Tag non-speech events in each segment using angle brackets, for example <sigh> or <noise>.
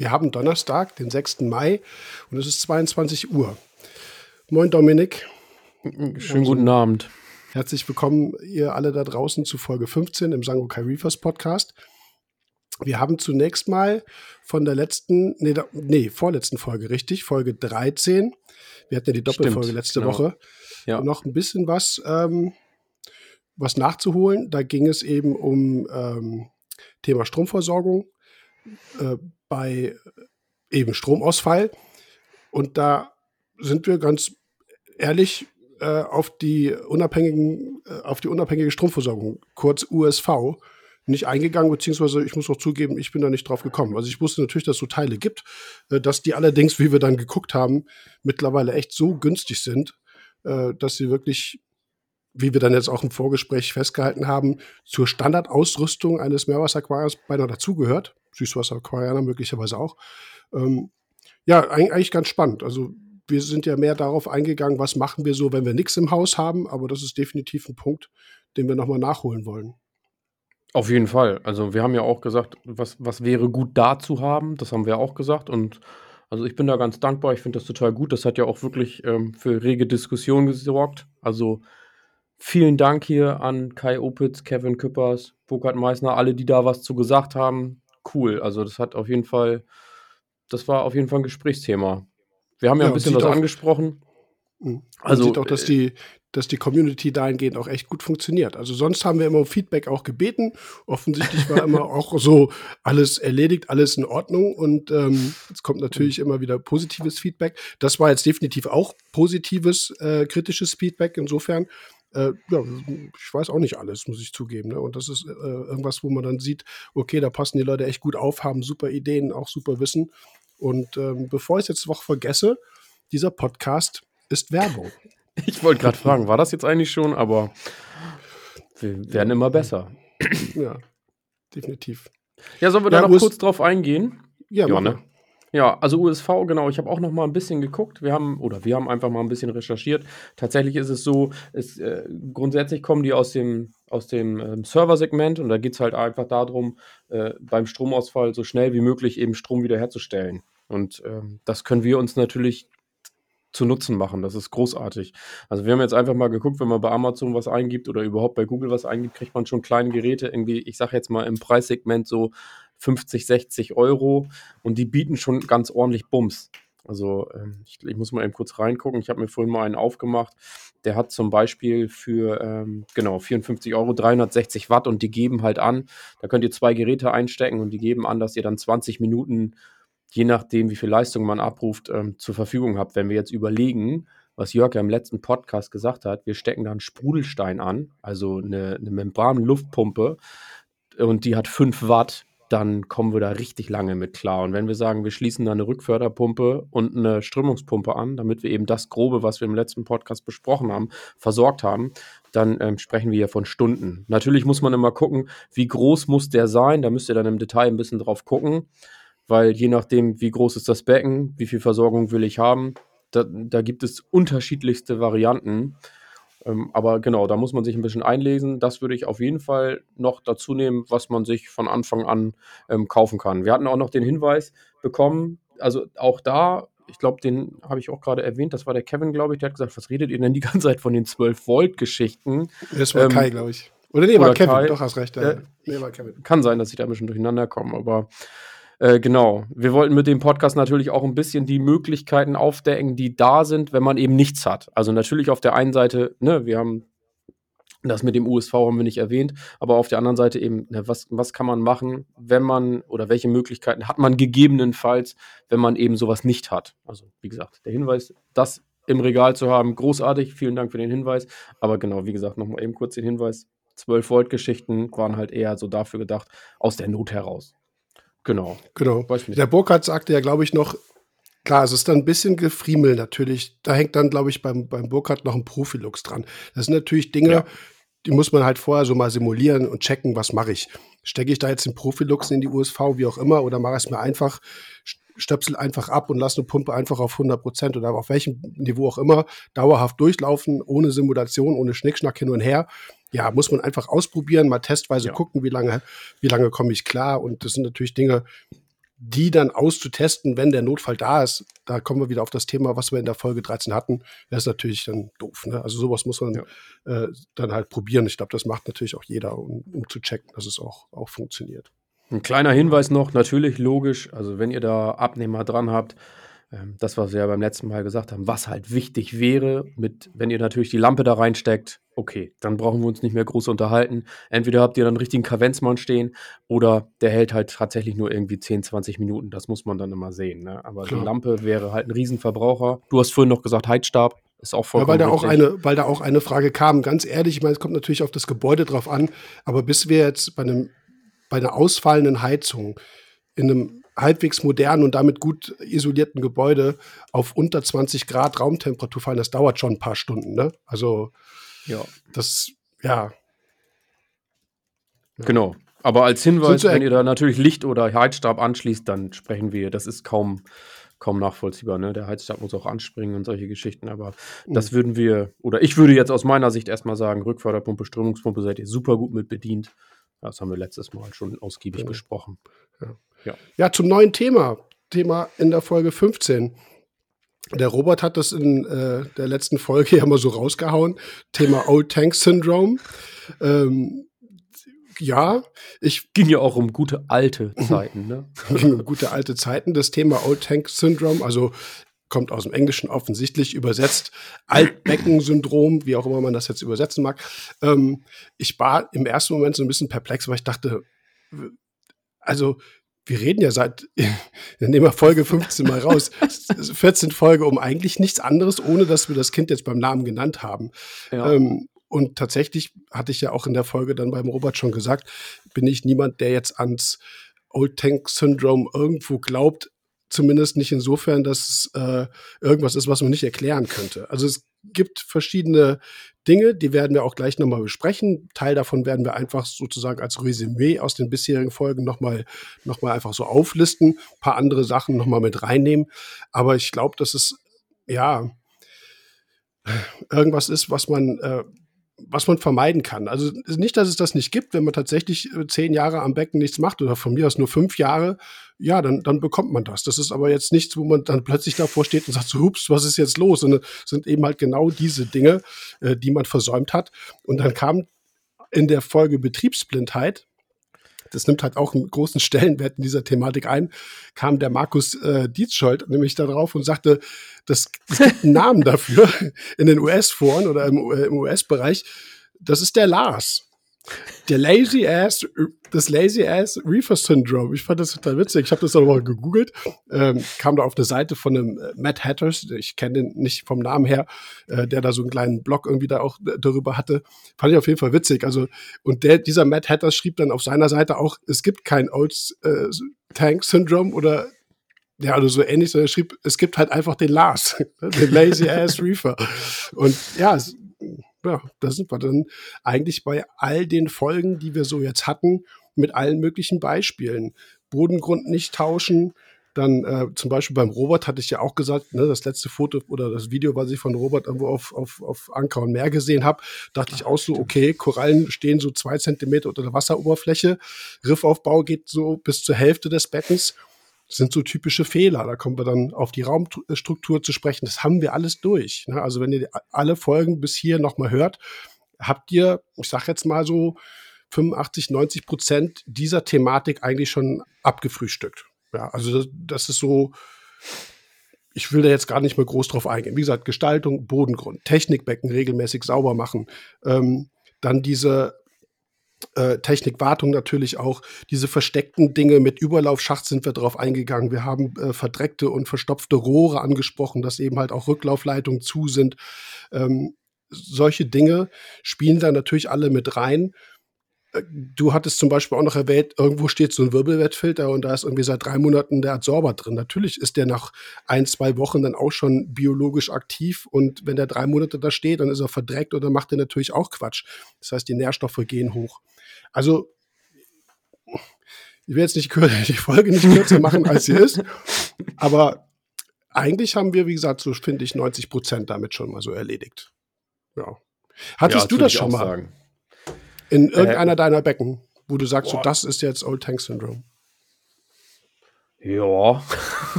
Wir haben Donnerstag, den 6. Mai und es ist 22 Uhr. Moin Dominik. Schönen guten Abend. Herzlich willkommen, ihr alle da draußen zu Folge 15 im Sangokai Reefers Podcast. Wir haben zunächst mal von der letzten, nee, da, nee, vorletzten Folge, richtig, Folge 13. Wir hatten ja die Doppelfolge Stimmt, letzte genau. Woche. Ja. Noch ein bisschen was, ähm, was nachzuholen. Da ging es eben um ähm, Thema Stromversorgung. Äh, bei eben Stromausfall. Und da sind wir ganz ehrlich äh, auf die unabhängigen, äh, auf die unabhängige Stromversorgung, kurz USV, nicht eingegangen, beziehungsweise ich muss auch zugeben, ich bin da nicht drauf gekommen. Also ich wusste natürlich, dass es so Teile gibt, äh, dass die allerdings, wie wir dann geguckt haben, mittlerweile echt so günstig sind, äh, dass sie wirklich wie wir dann jetzt auch im Vorgespräch festgehalten haben, zur Standardausrüstung eines Meerwasseraquariums beinahe dazugehört. Süßwasseraquarianer möglicherweise auch. Ähm, ja, eigentlich ganz spannend. Also wir sind ja mehr darauf eingegangen, was machen wir so, wenn wir nichts im Haus haben, aber das ist definitiv ein Punkt, den wir nochmal nachholen wollen. Auf jeden Fall. Also wir haben ja auch gesagt, was, was wäre gut da zu haben, das haben wir auch gesagt und also ich bin da ganz dankbar, ich finde das total gut. Das hat ja auch wirklich ähm, für rege Diskussionen gesorgt. Also Vielen Dank hier an Kai Opitz, Kevin Küppers, Burkhard Meissner, alle, die da was zu gesagt haben. Cool. Also, das hat auf jeden Fall, das war auf jeden Fall ein Gesprächsthema. Wir haben ja, ja ein bisschen was auch, angesprochen. Mhm. Man also sieht auch, dass äh, die, dass die Community dahingehend auch echt gut funktioniert. Also sonst haben wir immer um Feedback auch gebeten. Offensichtlich war immer <laughs> auch so alles erledigt, alles in Ordnung. Und ähm, es kommt natürlich mhm. immer wieder positives Feedback. Das war jetzt definitiv auch positives, äh, kritisches Feedback. Insofern äh, ja, ich weiß auch nicht alles, muss ich zugeben. Ne? Und das ist äh, irgendwas, wo man dann sieht, okay, da passen die Leute echt gut auf, haben super Ideen, auch super Wissen. Und ähm, bevor ich es jetzt noch vergesse, dieser Podcast ist Werbung. <laughs> Ich wollte gerade fragen, war das jetzt eigentlich schon? Aber wir werden immer besser. Ja, definitiv. Ja, sollen wir ja, da noch kurz drauf eingehen? Ja, ja ne? Ja, also USV, genau. Ich habe auch noch mal ein bisschen geguckt. Wir haben, oder wir haben einfach mal ein bisschen recherchiert. Tatsächlich ist es so, es, äh, grundsätzlich kommen die aus dem, aus dem ähm, Serversegment und da geht es halt einfach darum, äh, beim Stromausfall so schnell wie möglich eben Strom wiederherzustellen. Und ähm, das können wir uns natürlich zu Nutzen machen. Das ist großartig. Also wir haben jetzt einfach mal geguckt, wenn man bei Amazon was eingibt oder überhaupt bei Google was eingibt, kriegt man schon kleine Geräte irgendwie, ich sage jetzt mal im Preissegment so 50, 60 Euro und die bieten schon ganz ordentlich Bums. Also ähm, ich, ich, muss mal eben kurz reingucken. Ich habe mir vorhin mal einen aufgemacht. Der hat zum Beispiel für ähm, genau 54 Euro 360 Watt und die geben halt an. Da könnt ihr zwei Geräte einstecken und die geben an, dass ihr dann 20 Minuten, je nachdem wie viel Leistung man abruft, ähm, zur Verfügung habt. Wenn wir jetzt überlegen, was Jörg ja im letzten Podcast gesagt hat, wir stecken da einen Sprudelstein an, also eine, eine Membran-Luftpumpe und die hat 5 Watt dann kommen wir da richtig lange mit klar. Und wenn wir sagen, wir schließen da eine Rückförderpumpe und eine Strömungspumpe an, damit wir eben das Grobe, was wir im letzten Podcast besprochen haben, versorgt haben, dann ähm, sprechen wir ja von Stunden. Natürlich muss man immer gucken, wie groß muss der sein. Da müsst ihr dann im Detail ein bisschen drauf gucken, weil je nachdem, wie groß ist das Becken, wie viel Versorgung will ich haben, da, da gibt es unterschiedlichste Varianten. Ähm, aber genau, da muss man sich ein bisschen einlesen. Das würde ich auf jeden Fall noch dazu nehmen, was man sich von Anfang an ähm, kaufen kann. Wir hatten auch noch den Hinweis bekommen, also auch da, ich glaube, den habe ich auch gerade erwähnt, das war der Kevin, glaube ich, der hat gesagt, was redet ihr denn die <laughs> ganze Zeit von den 12-Volt-Geschichten? Das war ähm, Kai, glaube ich. Oder nee, war Kevin, Kai, doch, hast recht. Äh, nee, war Kevin. Kann sein, dass ich da ein bisschen durcheinander komme, aber äh, genau. Wir wollten mit dem Podcast natürlich auch ein bisschen die Möglichkeiten aufdecken, die da sind, wenn man eben nichts hat. Also natürlich auf der einen Seite, ne, wir haben das mit dem USV haben wir nicht erwähnt, aber auf der anderen Seite eben, ne, was, was kann man machen, wenn man oder welche Möglichkeiten hat man gegebenenfalls, wenn man eben sowas nicht hat. Also wie gesagt, der Hinweis, das im Regal zu haben, großartig. Vielen Dank für den Hinweis. Aber genau, wie gesagt, nochmal eben kurz den Hinweis. 12 Volt Geschichten waren halt eher so dafür gedacht, aus der Not heraus. Genau. Genau. Der Burkhardt sagte ja, glaube ich, noch, klar, es ist dann ein bisschen Gefriemel natürlich. Da hängt dann, glaube ich, beim, beim Burkhardt noch ein Profilux dran. Das sind natürlich Dinge, ja. die muss man halt vorher so mal simulieren und checken, was mache ich. Stecke ich da jetzt den Profilux in die USV, wie auch immer, oder mache ich es mir einfach, stöpsel einfach ab und lasse eine Pumpe einfach auf 100 Prozent oder auf welchem Niveau auch immer dauerhaft durchlaufen, ohne Simulation, ohne Schnickschnack hin und her ja, muss man einfach ausprobieren, mal testweise ja. gucken, wie lange, wie lange komme ich klar. Und das sind natürlich Dinge, die dann auszutesten, wenn der Notfall da ist, da kommen wir wieder auf das Thema, was wir in der Folge 13 hatten, das ist natürlich dann doof. Ne? Also sowas muss man ja. äh, dann halt probieren. Ich glaube, das macht natürlich auch jeder, um, um, zu checken, dass es auch, auch funktioniert. Ein kleiner Hinweis noch, natürlich logisch, also wenn ihr da Abnehmer dran habt, das, was wir ja beim letzten Mal gesagt haben, was halt wichtig wäre, mit, wenn ihr natürlich die Lampe da reinsteckt, okay, dann brauchen wir uns nicht mehr groß unterhalten. Entweder habt ihr dann einen richtigen Kavenzmann stehen oder der hält halt tatsächlich nur irgendwie 10, 20 Minuten. Das muss man dann immer sehen. Ne? Aber Klar. die Lampe wäre halt ein Riesenverbraucher. Du hast vorhin noch gesagt, Heizstab. Ist auch vollkommen ja, weil da auch eine, weil da auch eine Frage kam. Ganz ehrlich, ich meine, es kommt natürlich auf das Gebäude drauf an, aber bis wir jetzt bei einem, bei einer ausfallenden Heizung in einem halbwegs modernen und damit gut isolierten Gebäude auf unter 20 Grad Raumtemperatur fallen, das dauert schon ein paar Stunden. Ne? Also, ja. das, ja. Genau. Aber als Hinweis, wenn ihr da natürlich Licht oder Heizstab anschließt, dann sprechen wir, das ist kaum, kaum nachvollziehbar. Ne? Der Heizstab muss auch anspringen und solche Geschichten. Aber mhm. das würden wir, oder ich würde jetzt aus meiner Sicht erstmal sagen, Rückförderpumpe, Strömungspumpe seid ihr super gut mit bedient. Das haben wir letztes Mal schon ausgiebig genau. besprochen. Ja. Ja. ja, zum neuen Thema. Thema in der Folge 15. Der Robert hat das in äh, der letzten Folge <laughs> ja mal so rausgehauen. Thema Old Tank Syndrome. Ähm, ja, ich. Ging ja auch um gute alte Zeiten, ne? ging um gute alte Zeiten. Das Thema Old Tank Syndrome, also kommt aus dem Englischen offensichtlich übersetzt, Altbecken-Syndrom, wie auch immer man das jetzt übersetzen mag. Ähm, ich war im ersten Moment so ein bisschen perplex, weil ich dachte, also wir reden ja seit, <laughs> dann nehmen wir Folge 15 mal raus, <laughs> 14 Folge um eigentlich nichts anderes, ohne dass wir das Kind jetzt beim Namen genannt haben. Ja. Ähm, und tatsächlich hatte ich ja auch in der Folge dann beim Robert schon gesagt, bin ich niemand, der jetzt ans Old Tank Syndrome irgendwo glaubt, zumindest nicht insofern, dass es äh, irgendwas ist, was man nicht erklären könnte. Also es gibt verschiedene Dinge, die werden wir auch gleich nochmal besprechen. Teil davon werden wir einfach sozusagen als Resümee aus den bisherigen Folgen nochmal noch mal einfach so auflisten, ein paar andere Sachen nochmal mit reinnehmen. Aber ich glaube, dass es ja irgendwas ist, was man äh, was man vermeiden kann. Also nicht, dass es das nicht gibt, wenn man tatsächlich äh, zehn Jahre am Becken nichts macht oder von mir aus nur fünf Jahre, ja, dann, dann bekommt man das. Das ist aber jetzt nichts, wo man dann plötzlich davor steht und sagt, so, hups, was ist jetzt los? Und sind eben halt genau diese Dinge, äh, die man versäumt hat. Und dann kam in der Folge Betriebsblindheit, das nimmt halt auch einen großen Stellenwert in dieser Thematik ein, kam der Markus äh, Dietzscholdt nämlich darauf und sagte, das, es gibt einen Namen dafür <laughs> in den US-Foren oder im, äh, im US-Bereich. Das ist der Lars. Der Lazy Ass, das Lazy Ass Reefer Syndrome. Ich fand das total witzig. Ich habe das auch mal gegoogelt. Ähm, kam da auf eine Seite von einem äh, Matt Hatters. Ich kenne den nicht vom Namen her, äh, der da so einen kleinen Blog irgendwie da auch darüber hatte. Fand ich auf jeden Fall witzig. Also, und der, dieser Matt Hatters schrieb dann auf seiner Seite auch, es gibt kein Old äh, Tank Syndrome oder ja, also so ähnlich, sondern er schrieb, es gibt halt einfach den Lars, <laughs> den Lazy Ass Reefer. Und ja, ja, da sind wir dann eigentlich bei all den Folgen, die wir so jetzt hatten, mit allen möglichen Beispielen. Bodengrund nicht tauschen, dann äh, zum Beispiel beim Robert hatte ich ja auch gesagt, ne, das letzte Foto oder das Video, was ich von Robert irgendwo auf, auf, auf Anker und Meer gesehen habe, dachte ich auch so, okay, Korallen stehen so zwei Zentimeter unter der Wasseroberfläche, Riffaufbau geht so bis zur Hälfte des Beckens sind so typische Fehler. Da kommen wir dann auf die Raumstruktur zu sprechen. Das haben wir alles durch. Ne? Also wenn ihr alle Folgen bis hier nochmal hört, habt ihr, ich sag jetzt mal so, 85, 90 Prozent dieser Thematik eigentlich schon abgefrühstückt. Ja, also das, das ist so, ich will da jetzt gar nicht mehr groß drauf eingehen. Wie gesagt, Gestaltung, Bodengrund, Technikbecken regelmäßig sauber machen, ähm, dann diese äh, Technikwartung natürlich auch. Diese versteckten Dinge mit Überlaufschacht sind wir darauf eingegangen. Wir haben äh, verdreckte und verstopfte Rohre angesprochen, dass eben halt auch Rücklaufleitungen zu sind. Ähm, solche Dinge spielen da natürlich alle mit rein. Du hattest zum Beispiel auch noch erwähnt, irgendwo steht so ein Wirbelwettfilter und da ist irgendwie seit drei Monaten der Adsorber drin. Natürlich ist der nach ein, zwei Wochen dann auch schon biologisch aktiv und wenn der drei Monate da steht, dann ist er verdreckt oder macht er natürlich auch Quatsch. Das heißt, die Nährstoffe gehen hoch. Also, ich will jetzt nicht <laughs> die Folge nicht kürzer machen, als sie ist, aber eigentlich haben wir, wie gesagt, so finde ich 90 Prozent damit schon mal so erledigt. Ja. Hattest ja, du das schon mal? Sagen. In äh, irgendeiner äh, deiner Becken, wo du sagst, boah. so, das ist jetzt Old Tank Syndrome? Ja.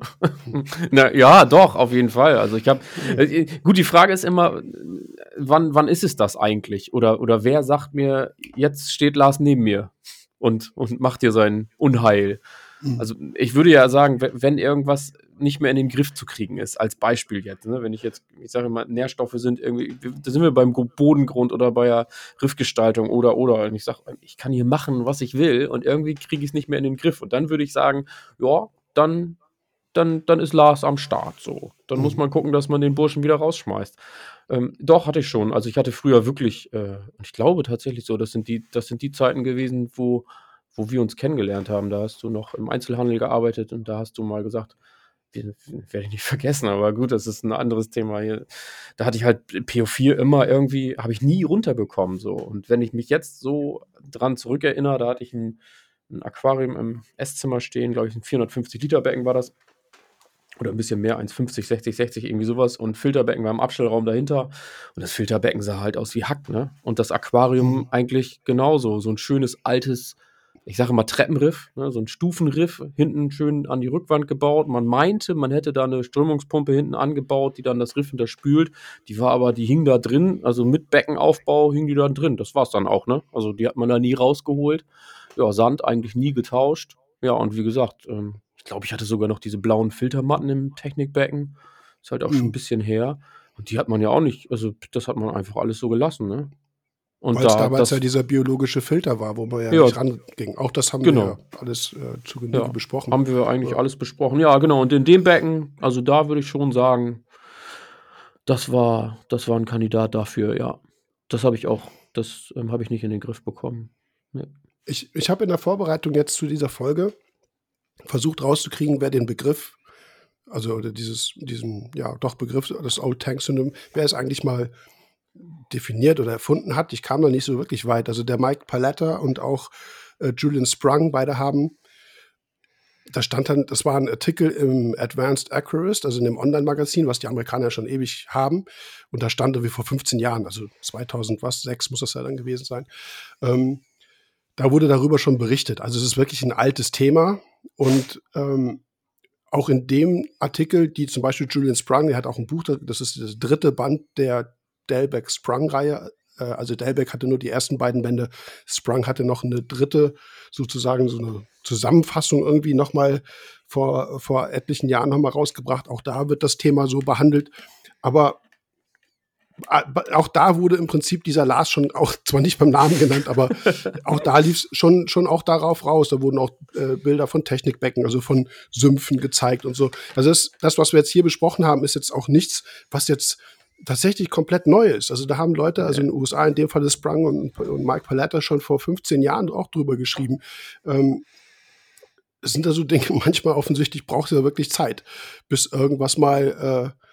<laughs> Na, ja, doch, auf jeden Fall. Also ich habe äh, gut, die Frage ist immer, wann, wann ist es das eigentlich? Oder, oder wer sagt mir, jetzt steht Lars neben mir und, und macht dir sein Unheil? Mhm. Also ich würde ja sagen, wenn irgendwas nicht mehr in den Griff zu kriegen ist, als Beispiel jetzt, ne? wenn ich jetzt, ich sage immer, Nährstoffe sind irgendwie, da sind wir beim Bodengrund oder bei der Riffgestaltung oder oder und ich sage, ich kann hier machen, was ich will und irgendwie kriege ich es nicht mehr in den Griff und dann würde ich sagen, ja, dann dann, dann ist Lars am Start so. Dann mhm. muss man gucken, dass man den Burschen wieder rausschmeißt. Ähm, doch, hatte ich schon. Also ich hatte früher wirklich, äh, ich glaube tatsächlich so, das sind die, das sind die Zeiten gewesen, wo, wo wir uns kennengelernt haben. Da hast du noch im Einzelhandel gearbeitet und da hast du mal gesagt, werde ich nicht <laughs> vergessen, aber gut, das ist ein anderes Thema hier. Da hatte ich halt PO4 immer irgendwie, habe ich nie runterbekommen so. Und wenn ich mich jetzt so dran zurückerinnere, da hatte ich ein, ein Aquarium im Esszimmer stehen, glaube ich, ein 450 Liter Becken war das. Oder ein bisschen mehr, 1,50, 60, 60, irgendwie sowas. Und Filterbecken war im Abstellraum dahinter. Und das Filterbecken sah halt aus wie Hack, ne? Und das Aquarium mhm. eigentlich genauso. So ein schönes altes ich sage mal Treppenriff, ne, so ein Stufenriff, hinten schön an die Rückwand gebaut. Man meinte, man hätte da eine Strömungspumpe hinten angebaut, die dann das Riff hinterspült. Die war aber, die hing da drin, also mit Beckenaufbau hing die da drin. Das war's dann auch, ne? Also die hat man da nie rausgeholt. Ja, Sand eigentlich nie getauscht. Ja, und wie gesagt, ähm, ich glaube, ich hatte sogar noch diese blauen Filtermatten im Technikbecken. Ist halt auch mhm. schon ein bisschen her. Und die hat man ja auch nicht, also das hat man einfach alles so gelassen, ne? Weil es da, damals ja dieser biologische Filter war, wo man ja, ja nicht ranging. Auch das haben genau. wir ja alles äh, zu Genüge ja, besprochen. Haben wir eigentlich ja. alles besprochen. Ja, genau. Und in dem Becken, also da würde ich schon sagen, das war, das war ein Kandidat dafür, ja. Das habe ich auch, das ähm, habe ich nicht in den Griff bekommen. Nee. Ich, ich habe in der Vorbereitung jetzt zu dieser Folge versucht rauszukriegen, wer den Begriff, also dieses, diesen, ja, doch Begriff, das Old Tank Syndrome, wer es eigentlich mal definiert oder erfunden hat. Ich kam da nicht so wirklich weit. Also der Mike Paletta und auch äh, Julian Sprung, beide haben, da stand dann, das war ein Artikel im Advanced Accurist, also in dem Online-Magazin, was die Amerikaner schon ewig haben. Und da stand wie vor 15 Jahren, also 2000 was, sechs muss das ja dann gewesen sein. Ähm, da wurde darüber schon berichtet. Also es ist wirklich ein altes Thema und ähm, auch in dem Artikel, die zum Beispiel Julian Sprung, der hat auch ein Buch, das ist das dritte Band der Delbeck Sprung-Reihe. Äh, also Delbeck hatte nur die ersten beiden Bände. Sprung hatte noch eine dritte, sozusagen so eine Zusammenfassung irgendwie nochmal vor, vor etlichen Jahren nochmal rausgebracht. Auch da wird das Thema so behandelt. Aber auch da wurde im Prinzip dieser Lars schon auch <laughs> zwar nicht beim Namen genannt, aber <laughs> auch da lief es schon, schon auch darauf raus. Da wurden auch äh, Bilder von Technikbecken, also von Sümpfen gezeigt und so. Also das, das, was wir jetzt hier besprochen haben, ist jetzt auch nichts, was jetzt tatsächlich komplett neu ist. Also da haben Leute, also in den USA, in dem Fall ist Sprung und, und Mike Paletta schon vor 15 Jahren auch drüber geschrieben. Ähm, es sind da so Dinge, <laughs> manchmal offensichtlich braucht es ja wirklich Zeit, bis irgendwas mal äh,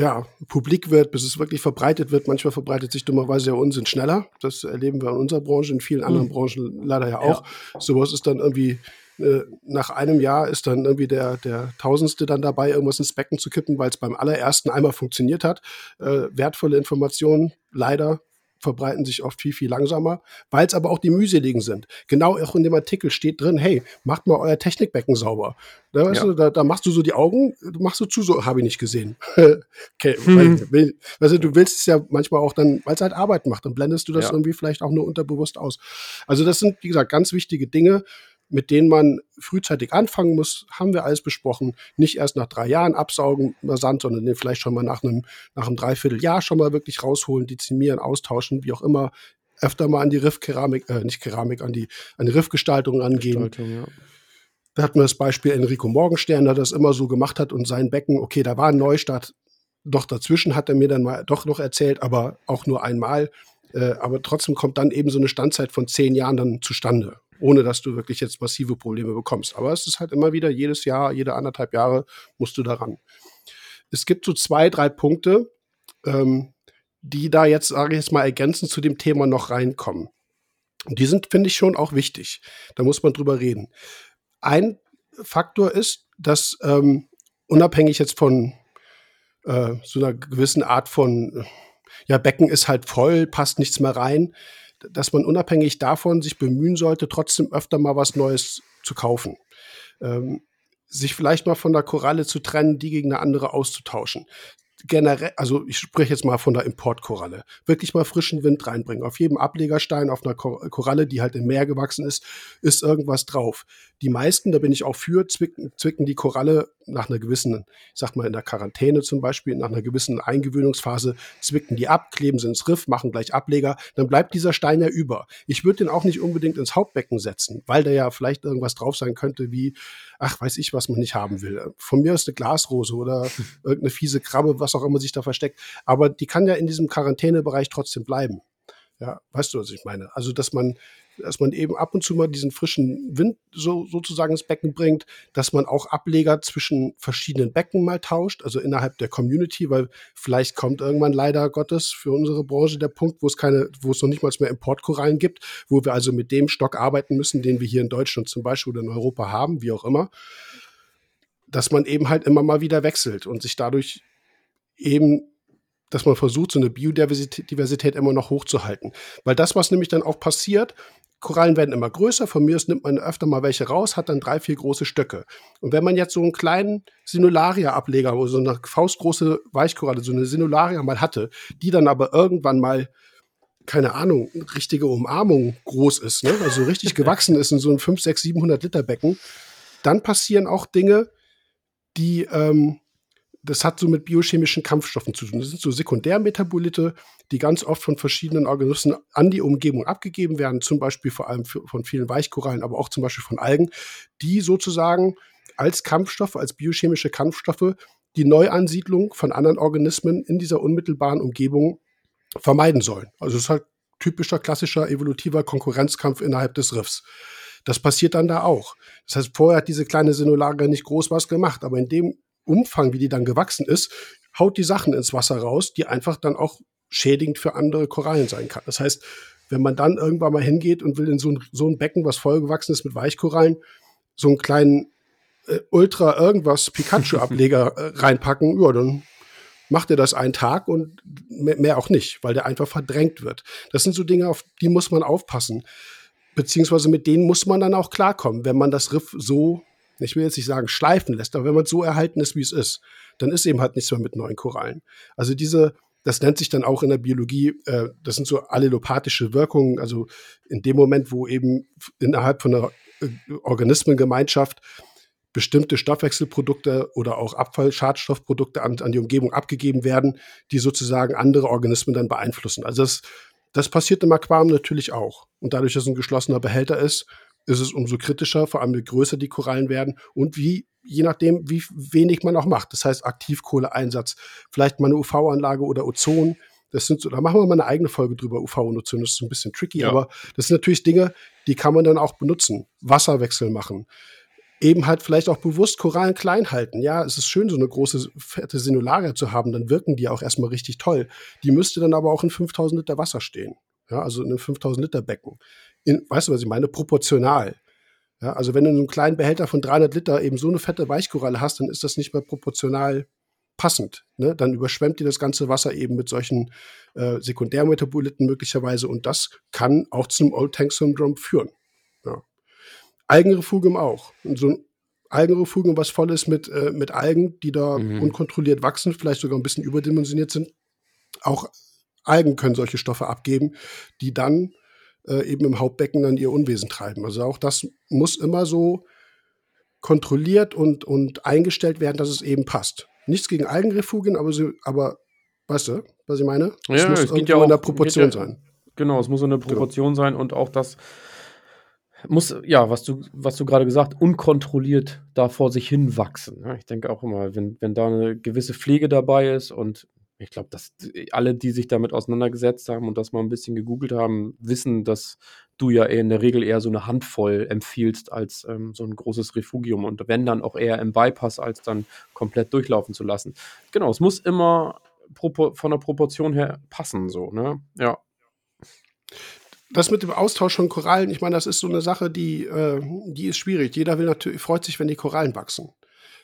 ja, publik wird, bis es wirklich verbreitet wird. Manchmal verbreitet sich dummerweise der Unsinn schneller. Das erleben wir in unserer Branche, in vielen anderen mhm. Branchen leider ja auch. Ja. Sowas ist dann irgendwie äh, nach einem Jahr ist dann irgendwie der, der Tausendste dann dabei, irgendwas ins Becken zu kippen, weil es beim allerersten einmal funktioniert hat. Äh, wertvolle Informationen, leider verbreiten sich oft viel, viel langsamer, weil es aber auch die mühseligen sind. Genau auch in dem Artikel steht drin, hey, macht mal euer Technikbecken sauber. Da, weißt ja. du, da, da, machst du so die Augen, machst du zu, so habe ich nicht gesehen. <laughs> okay, hm. weil, also du willst es ja manchmal auch dann, weil es halt Arbeit macht, dann blendest du das ja. irgendwie vielleicht auch nur unterbewusst aus. Also das sind, wie gesagt, ganz wichtige Dinge, mit denen man frühzeitig anfangen muss, haben wir alles besprochen. Nicht erst nach drei Jahren absaugen, Sand, sondern den vielleicht schon mal nach einem, nach einem Dreivierteljahr schon mal wirklich rausholen, dezimieren, austauschen, wie auch immer. Öfter mal an die Riffkeramik, äh, nicht Keramik, an die, an die Riffgestaltung angehen. Ja. Da hatten wir das Beispiel Enrico Morgenstern, der das immer so gemacht hat und sein Becken, okay, da war ein Neustart. Doch dazwischen hat er mir dann mal doch noch erzählt, aber auch nur einmal. Äh, aber trotzdem kommt dann eben so eine Standzeit von zehn Jahren dann zustande ohne dass du wirklich jetzt massive Probleme bekommst. Aber es ist halt immer wieder jedes Jahr, jede anderthalb Jahre musst du daran. Es gibt so zwei, drei Punkte, ähm, die da jetzt, sage ich jetzt mal, ergänzend zu dem Thema noch reinkommen. Und die sind, finde ich, schon auch wichtig. Da muss man drüber reden. Ein Faktor ist, dass ähm, unabhängig jetzt von äh, so einer gewissen Art von, ja, Becken ist halt voll, passt nichts mehr rein, dass man unabhängig davon sich bemühen sollte, trotzdem öfter mal was Neues zu kaufen. Ähm, sich vielleicht mal von der Koralle zu trennen, die gegen eine andere auszutauschen generell, also ich spreche jetzt mal von der Importkoralle, wirklich mal frischen Wind reinbringen. Auf jedem Ablegerstein, auf einer Koralle, die halt im Meer gewachsen ist, ist irgendwas drauf. Die meisten, da bin ich auch für, zwicken, zwicken die Koralle nach einer gewissen, ich sag mal in der Quarantäne zum Beispiel, nach einer gewissen Eingewöhnungsphase, zwicken die ab, kleben sie ins Riff, machen gleich Ableger, dann bleibt dieser Stein ja über. Ich würde den auch nicht unbedingt ins Hauptbecken setzen, weil da ja vielleicht irgendwas drauf sein könnte, wie, ach, weiß ich, was man nicht haben will. Von mir ist eine Glasrose oder <laughs> irgendeine fiese Krabbe, was auch immer sich da versteckt. Aber die kann ja in diesem Quarantänebereich trotzdem bleiben. Ja, weißt du, was ich meine? Also, dass man dass man eben ab und zu mal diesen frischen Wind so, sozusagen ins Becken bringt, dass man auch Ableger zwischen verschiedenen Becken mal tauscht, also innerhalb der Community, weil vielleicht kommt irgendwann leider Gottes für unsere Branche der Punkt, wo es keine, wo es noch nicht mal mehr Importkorallen gibt, wo wir also mit dem Stock arbeiten müssen, den wir hier in Deutschland zum Beispiel oder in Europa haben, wie auch immer, dass man eben halt immer mal wieder wechselt und sich dadurch eben dass man versucht, so eine Biodiversität immer noch hochzuhalten. Weil das, was nämlich dann auch passiert, Korallen werden immer größer, von mir aus nimmt man öfter mal welche raus, hat dann drei, vier große Stöcke. Und wenn man jetzt so einen kleinen Sinularia-Ableger, wo so eine faustgroße Weichkoralle, so eine Sinularia mal hatte, die dann aber irgendwann mal keine Ahnung, richtige Umarmung groß ist, ne? also richtig <laughs> gewachsen ist in so einem 5, 6, 700 Liter Becken, dann passieren auch Dinge, die, ähm, das hat so mit biochemischen Kampfstoffen zu tun. Das sind so Sekundärmetabolite, die ganz oft von verschiedenen Organismen an die Umgebung abgegeben werden, zum Beispiel vor allem von vielen Weichkorallen, aber auch zum Beispiel von Algen, die sozusagen als Kampfstoffe, als biochemische Kampfstoffe die Neuansiedlung von anderen Organismen in dieser unmittelbaren Umgebung vermeiden sollen. Also es ist halt typischer klassischer evolutiver Konkurrenzkampf innerhalb des Riffs. Das passiert dann da auch. Das heißt, vorher hat diese kleine Sinularia nicht groß was gemacht, aber in dem Umfang, wie die dann gewachsen ist, haut die Sachen ins Wasser raus, die einfach dann auch schädigend für andere Korallen sein kann. Das heißt, wenn man dann irgendwann mal hingeht und will in so ein, so ein Becken, was vollgewachsen ist mit Weichkorallen, so einen kleinen äh, Ultra irgendwas Pikachu-Ableger <laughs> äh, reinpacken, ja, dann macht er das einen Tag und mehr auch nicht, weil der einfach verdrängt wird. Das sind so Dinge, auf die muss man aufpassen. Beziehungsweise mit denen muss man dann auch klarkommen, wenn man das Riff so ich will jetzt nicht sagen schleifen lässt, aber wenn man so erhalten ist, wie es ist, dann ist eben halt nichts mehr mit neuen Korallen. Also diese, das nennt sich dann auch in der Biologie, äh, das sind so allelopathische Wirkungen, also in dem Moment, wo eben innerhalb von einer äh, Organismengemeinschaft bestimmte Stoffwechselprodukte oder auch Abfallschadstoffprodukte an, an die Umgebung abgegeben werden, die sozusagen andere Organismen dann beeinflussen. Also das, das passiert im Aquarium natürlich auch. Und dadurch, dass es ein geschlossener Behälter ist, ist es umso kritischer, vor allem je größer die Korallen werden und wie, je nachdem, wie wenig man auch macht. Das heißt Aktivkohleeinsatz, vielleicht mal eine UV-Anlage oder Ozon. Das sind so, da machen wir mal eine eigene Folge drüber, UV und Ozon. Das ist ein bisschen tricky, ja. aber das sind natürlich Dinge, die kann man dann auch benutzen. Wasserwechsel machen. Eben halt vielleicht auch bewusst Korallen klein halten. Ja, es ist schön, so eine große, fette Sinularia zu haben, dann wirken die auch erstmal richtig toll. Die müsste dann aber auch in 5000 Liter Wasser stehen. Ja, also in einem 5000 Liter Becken in, weißt du, was ich meine? Proportional. Ja, also wenn du einen kleinen Behälter von 300 Liter eben so eine fette Weichkoralle hast, dann ist das nicht mehr proportional passend. Ne? Dann überschwemmt dir das ganze Wasser eben mit solchen äh, Sekundärmetaboliten möglicherweise und das kann auch zum Old Tank Syndrome führen. Ja. Algenrefugium auch. Und so ein Algenrefugium, was voll ist mit, äh, mit Algen, die da mhm. unkontrolliert wachsen, vielleicht sogar ein bisschen überdimensioniert sind. Auch Algen können solche Stoffe abgeben, die dann äh, eben im Hauptbecken dann ihr Unwesen treiben. Also auch das muss immer so kontrolliert und, und eingestellt werden, dass es eben passt. Nichts gegen Algenrefugien, aber, so, aber weißt du, was ich meine? Ja, es muss es geht ja auch, in der Proportion ja, sein. Genau, es muss in der genau. Proportion genau. sein und auch das muss, ja, was du, was du gerade gesagt, unkontrolliert da vor sich hin wachsen. Ich denke auch immer, wenn, wenn da eine gewisse Pflege dabei ist und ich glaube, dass alle, die sich damit auseinandergesetzt haben und das mal ein bisschen gegoogelt haben, wissen, dass du ja in der Regel eher so eine Handvoll empfiehlst als ähm, so ein großes Refugium und wenn dann auch eher im Bypass, als dann komplett durchlaufen zu lassen. Genau, es muss immer von der Proportion her passen, so, ne? Ja. Das mit dem Austausch von Korallen, ich meine, das ist so eine Sache, die, äh, die ist schwierig. Jeder will natürlich, freut sich, wenn die Korallen wachsen.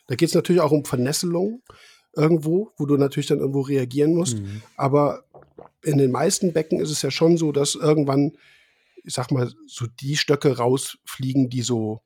Da geht es natürlich auch um Vernässelung irgendwo, wo du natürlich dann irgendwo reagieren musst. Mhm. Aber in den meisten Becken ist es ja schon so, dass irgendwann, ich sag mal, so die Stöcke rausfliegen, die so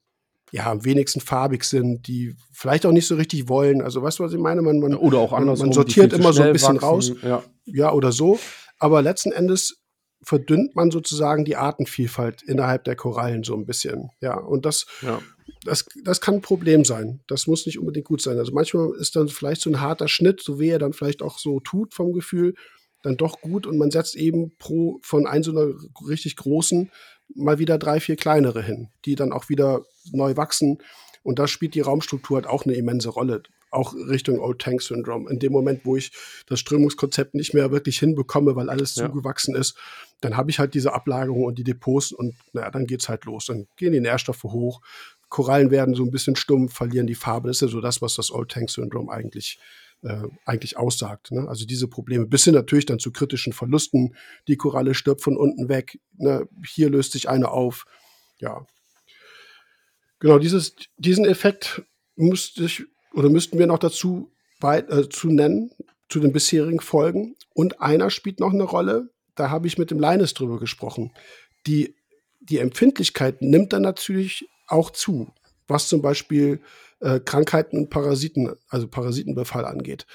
ja, am wenigsten farbig sind, die vielleicht auch nicht so richtig wollen. Also weißt du, was ich meine? Man, man, oder auch andersrum, man sortiert immer so ein bisschen wachsen. raus. Ja. Ja, oder so. Aber letzten Endes verdünnt man sozusagen die Artenvielfalt innerhalb der Korallen so ein bisschen. Ja, und das, Ja. Das, das kann ein Problem sein. Das muss nicht unbedingt gut sein. Also manchmal ist dann vielleicht so ein harter Schnitt, so wie er dann vielleicht auch so tut vom Gefühl, dann doch gut und man setzt eben pro von ein so einer richtig großen mal wieder drei, vier kleinere hin, die dann auch wieder neu wachsen. Und da spielt die Raumstruktur halt auch eine immense Rolle. Auch Richtung Old Tank Syndrome. In dem Moment, wo ich das Strömungskonzept nicht mehr wirklich hinbekomme, weil alles Ja. zugewachsen ist, dann habe ich halt diese Ablagerung und die Depots und naja, dann geht's halt los. Dann gehen die Nährstoffe hoch. Korallen werden so ein bisschen stumm, verlieren die Farbe. Das ist ja so das, was das Old Tank Syndrome eigentlich, äh, eigentlich aussagt. Ne? Also diese Probleme, bis hin natürlich dann zu kritischen Verlusten. Die Koralle stirbt von unten weg. Ne? Hier löst sich eine auf. Ja. Genau, dieses, diesen Effekt müsste ich oder müssten wir noch dazu bei, äh, zu nennen, zu den bisherigen Folgen. Und einer spielt noch eine Rolle, da habe ich mit dem Leines drüber gesprochen. Die, die Empfindlichkeit nimmt dann natürlich auch zu, was zum Beispiel äh, Krankheiten und Parasiten, also Parasitenbefall angeht.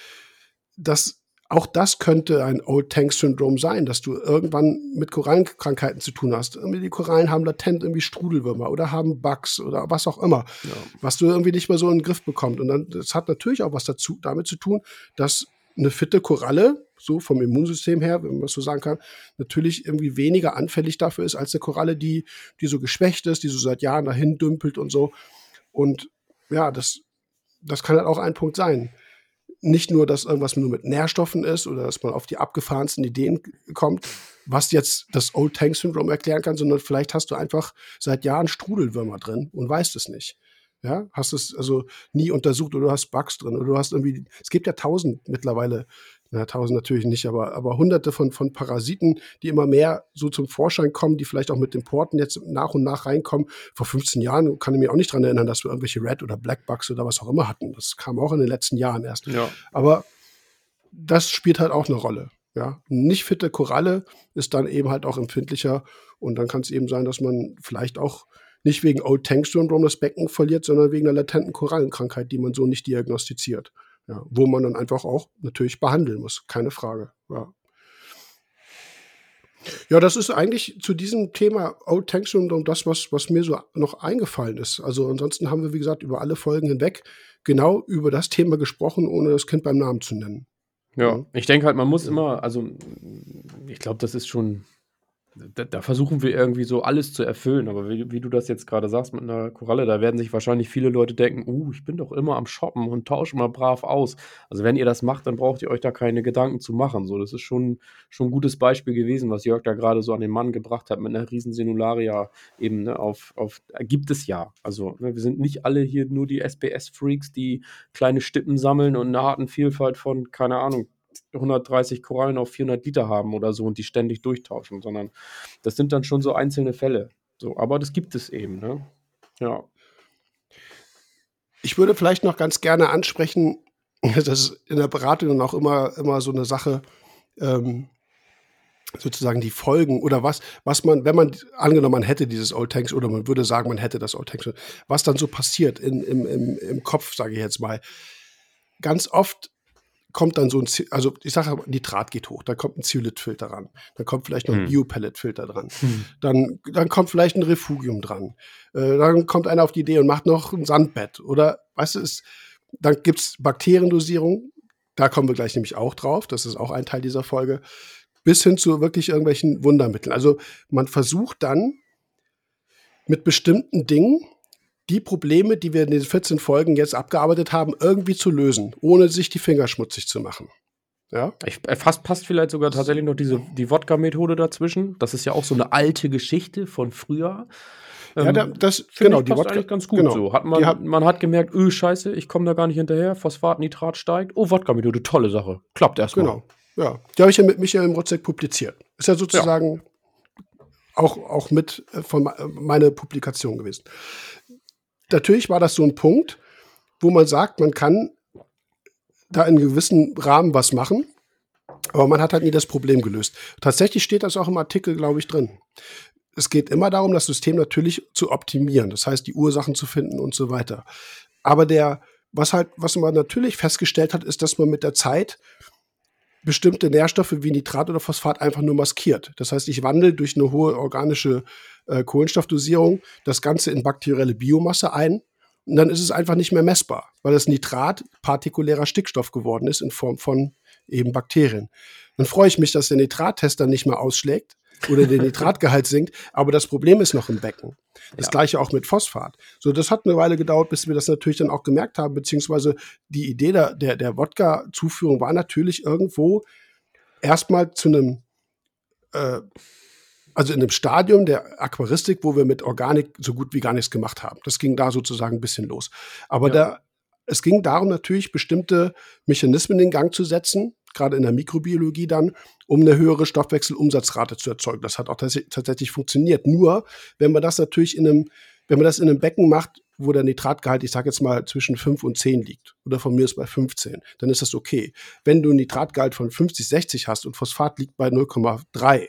Das, auch das könnte ein Old Tank Syndrom sein, dass du irgendwann mit Korallenkrankheiten zu tun hast. Irgendwie die Korallen haben latent irgendwie Strudelwürmer oder haben Bugs oder was auch immer, Ja. was du irgendwie nicht mehr so in den Griff bekommst. Und dann, das hat natürlich auch was dazu, damit zu tun, dass eine fitte Koralle, so vom Immunsystem her, wenn man das so sagen kann, natürlich irgendwie weniger anfällig dafür ist als eine Koralle, die, die so geschwächt ist, die so seit Jahren dahin dümpelt und so. Und ja, das, das kann halt auch ein Punkt sein. Nicht nur, dass irgendwas nur mit Nährstoffen ist oder dass man auf die abgefahrensten Ideen kommt, was jetzt das Old Tank Syndrome erklären kann, sondern vielleicht hast du einfach seit Jahren Strudelwürmer drin und weißt es nicht. Ja, hast es also nie untersucht oder du hast Bugs drin oder du hast irgendwie, es gibt ja tausend mittlerweile, na, tausend natürlich nicht, aber, aber hunderte von, von Parasiten, die immer mehr so zum Vorschein kommen, die vielleicht auch mit den Porten jetzt nach und nach reinkommen. Vor 15 Jahren kann ich mich auch nicht dran erinnern, dass wir irgendwelche Red oder Black Bugs oder was auch immer hatten. Das kam auch in den letzten Jahren erst. Ja. Aber das spielt halt auch eine Rolle. Ja, nicht fitte Koralle ist dann eben halt auch empfindlicher und dann kann es eben sein, dass man vielleicht auch nicht wegen Old Tank Syndrome das Becken verliert, sondern wegen einer latenten Korallenkrankheit, die man so nicht diagnostiziert. Ja, wo man dann einfach auch natürlich behandeln muss, keine Frage. Ja. Ja, das ist eigentlich zu diesem Thema Old Tank Syndrome das, was, was mir so noch eingefallen ist. Also ansonsten haben wir, wie gesagt, über alle Folgen hinweg genau über das Thema gesprochen, ohne das Kind beim Namen zu nennen. Ja, Mhm. ich denke halt, man muss immer, also ich glaube, das ist schon, da, da versuchen wir irgendwie so alles zu erfüllen, aber wie, wie du das jetzt gerade sagst mit einer Koralle, da werden sich wahrscheinlich viele Leute denken, uh, ich bin doch immer am Shoppen und tausche mal brav aus. Also wenn ihr das macht, dann braucht ihr euch da keine Gedanken zu machen. So, das ist schon, schon ein gutes Beispiel gewesen, was Jörg da gerade so an den Mann gebracht hat mit einer riesen Sinularia eben ne, auf, auf, gibt es ja. Also ne, wir sind nicht alle hier nur die SBS-Freaks, die kleine Stippen sammeln und eine Artenvielfalt von, keine Ahnung, 130 Korallen auf 400 Liter haben oder so und die ständig durchtauschen, sondern das sind dann schon so einzelne Fälle. So, aber das gibt es eben, ne? Ja. Ich würde vielleicht noch ganz gerne ansprechen, <laughs> das ist in der Beratung auch immer, immer so eine Sache, ähm, sozusagen die Folgen oder was, was man, wenn man angenommen, man hätte dieses Old Tanks oder man würde sagen, man hätte das Old Tanks, was dann so passiert in, im, im, im Kopf, sage ich jetzt mal. Ganz oft kommt dann so ein, also ich sage, Nitrat geht hoch, da kommt ein Zeolithfilter ran, dann kommt vielleicht noch ein Hm. Biopellet-Filter dran, dann, dann kommt vielleicht ein Refugium dran, äh, dann kommt einer auf die Idee und macht noch ein Sandbett oder, weißt du, ist, dann gibt's Bakteriendosierung, da kommen wir gleich nämlich auch drauf, das ist auch ein Teil dieser Folge, bis hin zu wirklich irgendwelchen Wundermitteln. Also man versucht dann mit bestimmten Dingen die Probleme, die wir in den 14 Folgen jetzt abgearbeitet haben, irgendwie zu lösen, ohne sich die Finger schmutzig zu machen. Ja? Ich, äh, fast passt vielleicht sogar tatsächlich noch diese, die Wodka-Methode dazwischen. Das ist ja auch so eine alte Geschichte von früher. ja, Ähm, da, das, Finde genau, ich, die passt Wodka, eigentlich ganz gut genau. so. Hat Die man, hat- man hat gemerkt, öh, scheiße, ich komme da gar nicht hinterher, Phosphat, Nitrat steigt. Oh, Wodka-Methode, tolle Sache. Klappt erstmal. Genau. Ja, die habe ich ja mit Michael im Rutzek publiziert. Ist ja sozusagen auch, auch mit äh, von äh, meine Publikation gewesen. Natürlich war das so ein Punkt, wo man sagt, man kann da in gewissen Rahmen was machen, aber man hat halt nie das Problem gelöst. Tatsächlich steht das auch im Artikel, glaube ich, drin. es geht immer darum, das System natürlich zu optimieren. Das heißt, die Ursachen zu finden und so weiter. Aber der, was halt, was man natürlich festgestellt hat, ist, dass man mit der Zeit bestimmte Nährstoffe wie Nitrat oder Phosphat einfach nur maskiert. Das heißt, ich wandle durch eine hohe organische äh, Kohlenstoffdosierung das Ganze in bakterielle Biomasse ein. Und dann ist es einfach nicht mehr messbar, weil das Nitrat partikulärer Stickstoff geworden ist in Form von eben Bakterien. Dann freue ich mich, dass der Nitrattest dann nicht mehr ausschlägt, oder der Nitratgehalt sinkt, aber das Problem ist noch im Becken. Das ja. gleiche auch mit Phosphat. So, das hat eine Weile gedauert, bis wir das natürlich dann auch gemerkt haben, beziehungsweise die Idee der, der, der Wodka-Zuführung war natürlich irgendwo erstmal zu einem, äh, also in einem Stadium der Aquaristik, wo wir mit Organik so gut wie gar nichts gemacht haben. Das ging da sozusagen ein bisschen los. Aber ja. der, es ging darum natürlich, bestimmte Mechanismen in Gang zu setzen, gerade in der Mikrobiologie dann, um eine höhere Stoffwechselumsatzrate zu erzeugen. Das hat auch tatsächlich funktioniert. Nur, wenn man das natürlich in einem, wenn man das in einem Becken macht, wo der Nitratgehalt, ich sage jetzt mal, zwischen 5 und 10 liegt, oder von mir ist bei 15, dann ist das okay. Wenn du ein Nitratgehalt von 50, 60 hast und Phosphat liegt bei 0,3,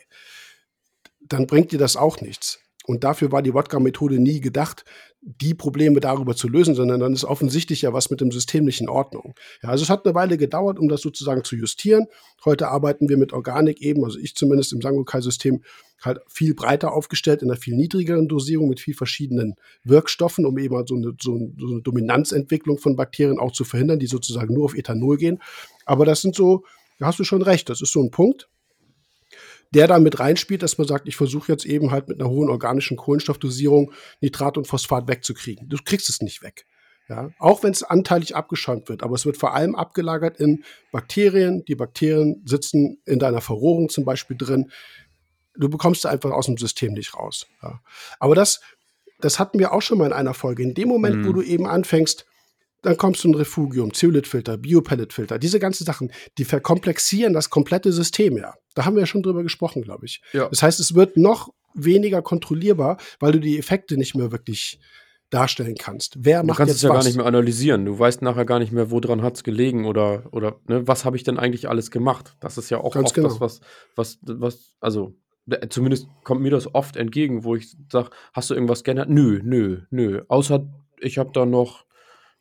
dann bringt dir das auch nichts. Und dafür war die Wodka-Methode nie gedacht, die Probleme darüber zu lösen, sondern dann ist offensichtlich ja was mit dem System nicht in Ordnung. Ja, also es hat eine Weile gedauert, um das sozusagen zu justieren. Heute arbeiten wir mit Organik eben, also ich zumindest im Sangokai-System, halt viel breiter aufgestellt, in einer viel niedrigeren Dosierung mit viel verschiedenen Wirkstoffen, um eben so eine, so eine Dominanzentwicklung von Bakterien auch zu verhindern, die sozusagen nur auf Ethanol gehen. Aber das sind so, da hast du schon recht, das ist so ein Punkt der da mit reinspielt, dass man sagt, ich versuche jetzt eben halt mit einer hohen organischen Kohlenstoffdosierung Nitrat und Phosphat wegzukriegen. Du kriegst es nicht weg. Ja, auch wenn es anteilig abgeschäumt wird, aber es wird vor allem abgelagert in Bakterien. Die Bakterien sitzen in deiner Verrohrung zum Beispiel drin. Du bekommst sie einfach aus dem System nicht raus. Ja. Aber das, das hatten wir auch schon mal in einer Folge. In dem Moment, mhm. wo du eben anfängst, dann kommst du ein Refugium, Zeolithfilter, Biopelletfilter, diese ganzen Sachen, die verkomplexieren das komplette System ja. Da haben wir ja schon drüber gesprochen, glaube ich. Ja. Das heißt, es wird noch weniger kontrollierbar, weil du die Effekte nicht mehr wirklich darstellen kannst. Wer du macht kannst jetzt es ja was? gar nicht mehr analysieren. Du weißt nachher gar nicht mehr, woran hat es gelegen oder, oder ne, was habe ich denn eigentlich alles gemacht. Das ist ja auch Ganz oft genau. das, was, was, was, also zumindest kommt mir das oft entgegen, wo ich sage, hast du irgendwas geändert? Nö, nö, nö. Außer ich habe da noch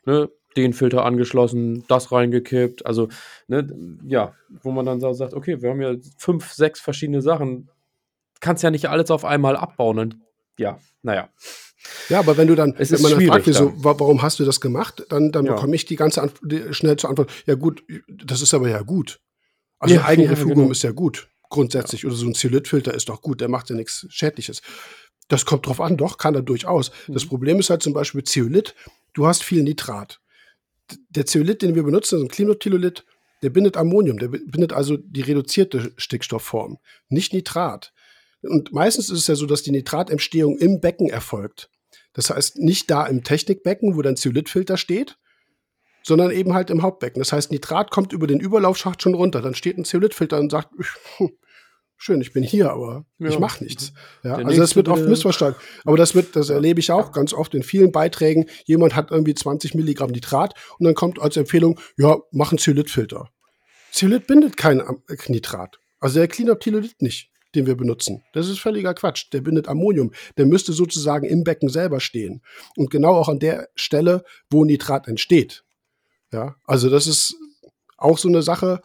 ne, den Filter angeschlossen, das reingekippt. Also, ne, ja, wo man dann sagt, okay, wir haben ja fünf, sechs verschiedene Sachen. Kannst ja nicht alles auf einmal abbauen. Und ja, naja. Ja, aber wenn du dann, es wenn man dann fragt, wieso, warum hast du das gemacht, dann, dann ja. bekomme ich die ganze Antwort, die, schnell zur Antwort, ja gut, das ist aber ja gut. Also ja, Eigenrefugium <laughs> ja, genau. ist ja gut, grundsätzlich. Oder so ein Zylitfilter ist doch gut, der macht ja nichts Schädliches. Das kommt drauf an, doch, kann er durchaus. Mhm. Das Problem ist halt zum Beispiel Zeolit, du hast viel Nitrat der Zeolit, den wir benutzen, also ein Klinothiolith, der bindet Ammonium, der bindet also die reduzierte Stickstoffform, nicht Nitrat. Und meistens ist es ja so, dass die Nitratentstehung im Becken erfolgt. Das heißt, nicht da im Technikbecken, wo dein Zeolithfilter steht, sondern eben halt im Hauptbecken. Das heißt, Nitrat kommt über den Überlaufschacht schon runter. Dann steht ein Zeolithfilter und sagt, <laughs> schön, ich bin hier, aber ja. ich mache nichts. Ja, also das wird oft missverstanden. Aber das wird, das erlebe ich auch ganz oft in vielen Beiträgen. Jemand hat irgendwie 20 Milligramm Nitrat und dann kommt als Empfehlung, ja, mach einen Zeolithfilter. Zeolit bindet kein Nitrat. Also der Cleanup-Thiolith nicht, den wir benutzen. Das ist völliger Quatsch. Der bindet Ammonium. Der müsste sozusagen im Becken selber stehen. Und genau auch an der Stelle, wo Nitrat entsteht. Ja, also das ist auch so eine Sache,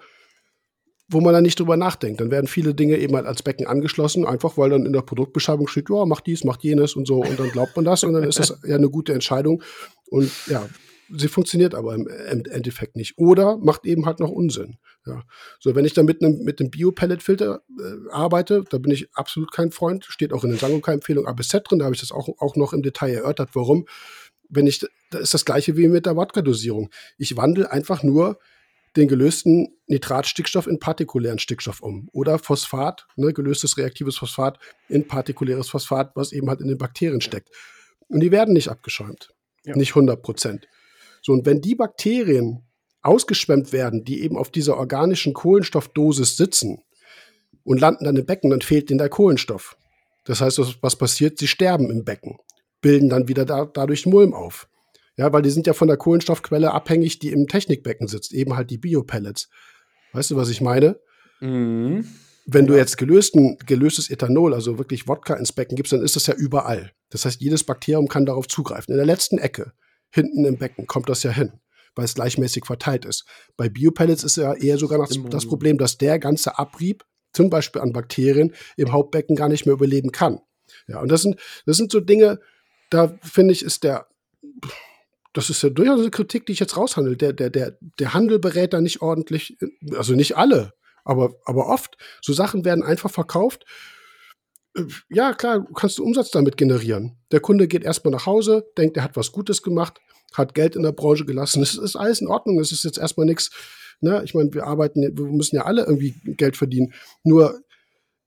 wo man dann nicht drüber nachdenkt. Dann werden viele Dinge eben halt als Becken angeschlossen, einfach weil dann in der Produktbeschreibung steht, ja, mach dies, mach jenes und so. Und dann glaubt man das und dann ist das ja eine gute Entscheidung. Und ja, sie funktioniert aber im Endeffekt nicht. Oder macht eben halt noch Unsinn. Ja. So, wenn ich dann mit einem, mit einem Bio-Pellet-Filter äh, arbeite, da bin ich absolut kein Freund. Steht auch in den Sangokai-Empfehlungen A bis Z drin, da habe ich das auch, auch noch im Detail erörtert, warum. Wenn ich, da ist das gleiche wie mit der Wodka-Dosierung. Ich wandle einfach nur den gelösten Nitratstickstoff in partikulären Stickstoff um. Oder Phosphat, ne, gelöstes reaktives Phosphat in partikuläres Phosphat, was eben halt in den Bakterien steckt. Und die werden nicht abgeschäumt. Ja. Nicht 100 Prozent. So, und wenn die Bakterien ausgeschwemmt werden, die eben auf dieser organischen Kohlenstoffdosis sitzen und landen dann im Becken, dann fehlt ihnen der Kohlenstoff. Das heißt, was passiert? Sie sterben im Becken, bilden dann wieder da, dadurch Mulm auf. Ja, weil die sind ja von der Kohlenstoffquelle abhängig, die im Technikbecken sitzt, eben halt die Biopellets. Weißt du, was ich meine? Mhm. wenn du jetzt gelösten, gelöstes Ethanol, also wirklich Wodka ins Becken gibst, dann ist das ja überall. Das heißt, jedes Bakterium kann darauf zugreifen. In der letzten Ecke, hinten im Becken, kommt das ja hin, weil es gleichmäßig verteilt ist. Bei Biopellets ist ja eher sogar das, das Problem, dass der ganze Abrieb, zum Beispiel an Bakterien, im Hauptbecken gar nicht mehr überleben kann. Ja, und das sind, das sind so Dinge, da finde ich, ist der, das ist ja durchaus eine Kritik, die ich jetzt raushandle. Der, der, der, der Handel berät da nicht ordentlich, also nicht alle, aber, aber oft. So Sachen werden einfach verkauft. Äh, ja, klar, kannst du Umsatz damit generieren. Der Kunde geht erstmal nach Hause, denkt, er hat was Gutes gemacht, hat Geld in der Branche gelassen. Es ist alles in Ordnung. Es ist jetzt erstmal nichts. Ne? Ich meine, wir arbeiten, wir müssen ja alle irgendwie Geld verdienen. Nur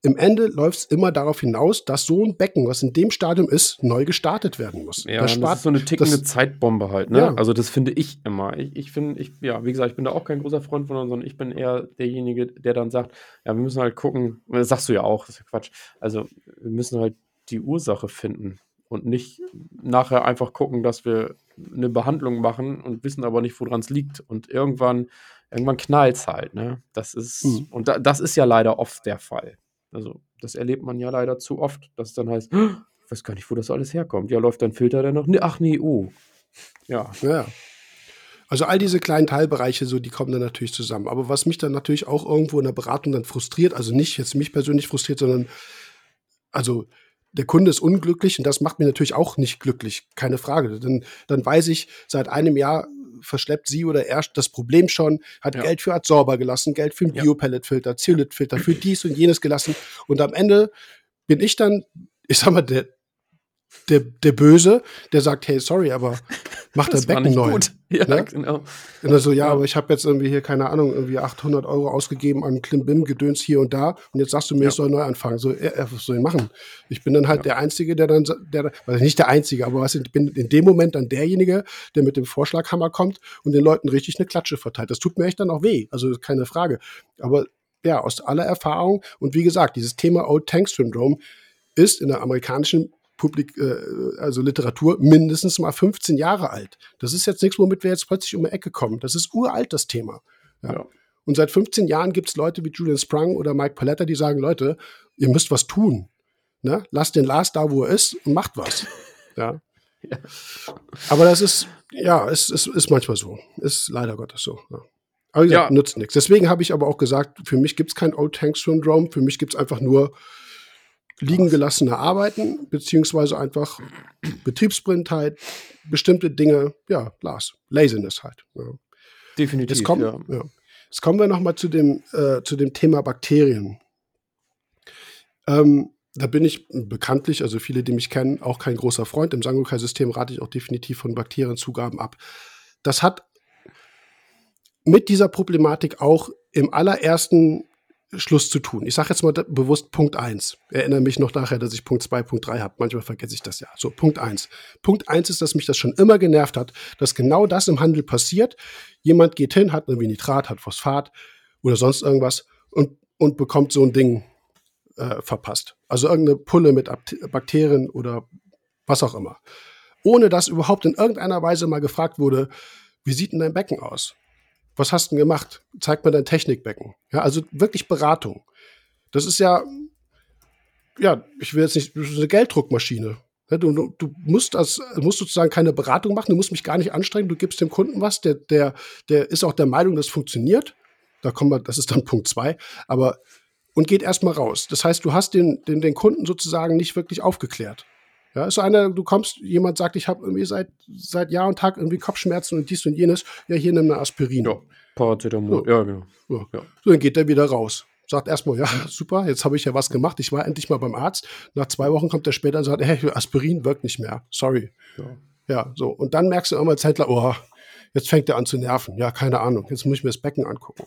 im Ende läuft es immer darauf hinaus, dass so ein Becken, was in dem Stadium ist, neu gestartet werden muss. Ja, das, spart, das ist so eine tickende das, Zeitbombe halt. Ne? Ja. Also das finde ich immer. Ich, ich finde, ich, ja, wie gesagt, ich bin da auch kein großer Freund von, sondern ich bin eher derjenige, der dann sagt, ja, wir müssen halt gucken, das sagst du ja auch, das ist ja Quatsch. Also wir müssen halt die Ursache finden und nicht nachher einfach gucken, dass wir eine Behandlung machen und wissen aber nicht, woran es liegt. Und irgendwann, irgendwann knallt es halt. Ne? Das ist, mhm. und da, das ist ja leider oft der Fall. Also, das erlebt man ja leider zu oft, dass es dann heißt, ich weiß gar nicht, wo das alles herkommt. Ja, läuft dein Filter dann noch? Nee, ach nee, oh. Ja. Ja. Also all diese kleinen Teilbereiche, so, die kommen dann natürlich zusammen. Aber was mich dann natürlich auch irgendwo in der Beratung dann frustriert, also nicht jetzt mich persönlich frustriert, sondern also der Kunde ist unglücklich und das macht mir natürlich auch nicht glücklich, keine Frage. Dann, dann weiß ich, seit einem Jahr verschleppt sie oder er das Problem schon, hat ja. Geld für Adsorber gelassen, Geld für einen ja. Biopelletfilter, Zeolithfilter, für dies und jenes gelassen. Und am Ende bin ich dann, ich sag mal, der, der, der Böse, der sagt, hey, sorry, aber mach das Becken neu. Gut. <laughs> Ja, ne? genau. Und so, ja, aber ich habe jetzt irgendwie hier, keine Ahnung, irgendwie 800 Euro ausgegeben an Klimbim-Gedöns hier und da und jetzt sagst du mir, ja. ich soll neu anfangen. So, was soll ich machen? Ich bin dann halt ja. der Einzige, der dann, der, also nicht der Einzige, aber was, ich bin in dem Moment dann derjenige, der mit dem Vorschlaghammer kommt und den Leuten richtig eine Klatsche verteilt. Das tut mir echt dann auch weh, also keine Frage. Aber ja, aus aller Erfahrung und wie gesagt, dieses Thema Old Tank Syndrome ist in der amerikanischen Publik, äh, also Literatur mindestens mal 15 Jahre alt. Das ist jetzt nichts, womit wir jetzt plötzlich um die Ecke kommen. Das ist uralt, das Thema. Ja. Ja. Und seit 15 Jahren gibt es Leute wie Julian Sprung oder Mike Paletta, die sagen, Leute, ihr müsst was tun. Ne? Lasst den Lars da, wo er ist und macht was. <laughs> ja. ja. Aber das ist, ja, es, es ist manchmal so. Ist leider Gottes so. Ja. Aber wie gesagt, ja. nützt nichts. Deswegen habe ich aber auch gesagt, für mich gibt es kein Old Tank Syndrome. Für mich gibt es einfach nur liegen gelassene Arbeiten, beziehungsweise einfach Betriebsblindheit, bestimmte Dinge, ja, Lars, Laziness halt. Ja. Definitiv. Jetzt kommen, ja. ja. Jetzt kommen wir nochmal zu dem, äh, zu dem Thema Bakterien. Ähm, da bin ich bekanntlich, also viele, die mich kennen, auch kein großer Freund. Im Sangokai-System rate ich auch definitiv von Bakterienzugaben ab. Das hat mit dieser Problematik auch im allerersten Schluss zu tun. Ich sage jetzt mal bewusst Punkt 1. Erinnere mich noch nachher, dass ich Punkt 2, Punkt 3 habe. Manchmal vergesse ich das ja. So, Punkt 1. Punkt 1 ist, dass mich das schon immer genervt hat, dass genau das im Handel passiert. Jemand geht hin, hat irgendwie Nitrat, hat Phosphat oder sonst irgendwas und, und bekommt so ein Ding äh, verpasst. Also irgendeine Pulle mit Bakterien oder was auch immer. Ohne dass überhaupt in irgendeiner Weise mal gefragt wurde, wie sieht denn dein Becken aus? Was hast du denn gemacht? Zeig mir dein Technikbecken. Ja, also wirklich Beratung. Das ist ja, ja, ich will jetzt nicht, das ist eine Gelddruckmaschine. Du, du, musst das, musst sozusagen keine Beratung machen, du musst mich gar nicht anstrengen, du gibst dem Kunden was, der, der, der ist auch der Meinung, das funktioniert. Da kommen wir, das ist dann Punkt zwei, aber und geht erstmal raus. Das heißt, du hast den, den, den Kunden sozusagen nicht wirklich aufgeklärt. Ja, ist so einer, du kommst, jemand sagt, ich habe irgendwie seit, seit Jahr und Tag irgendwie Kopfschmerzen und dies und jenes. Ja, hier nimm eine Aspirin. Ja, Paracetamol, ja, ja genau. Ja. Ja. So, dann geht er wieder raus. Sagt erstmal, ja, <laughs> super, jetzt habe ich ja was gemacht. Ich war endlich mal beim Arzt. Nach zwei Wochen kommt er später und sagt, hey, Aspirin wirkt nicht mehr. Sorry. Ja, ja so. Und dann merkst du immer Zeitler, oh, jetzt fängt er an zu nerven. Ja, keine Ahnung. Jetzt muss ich mir das Becken angucken.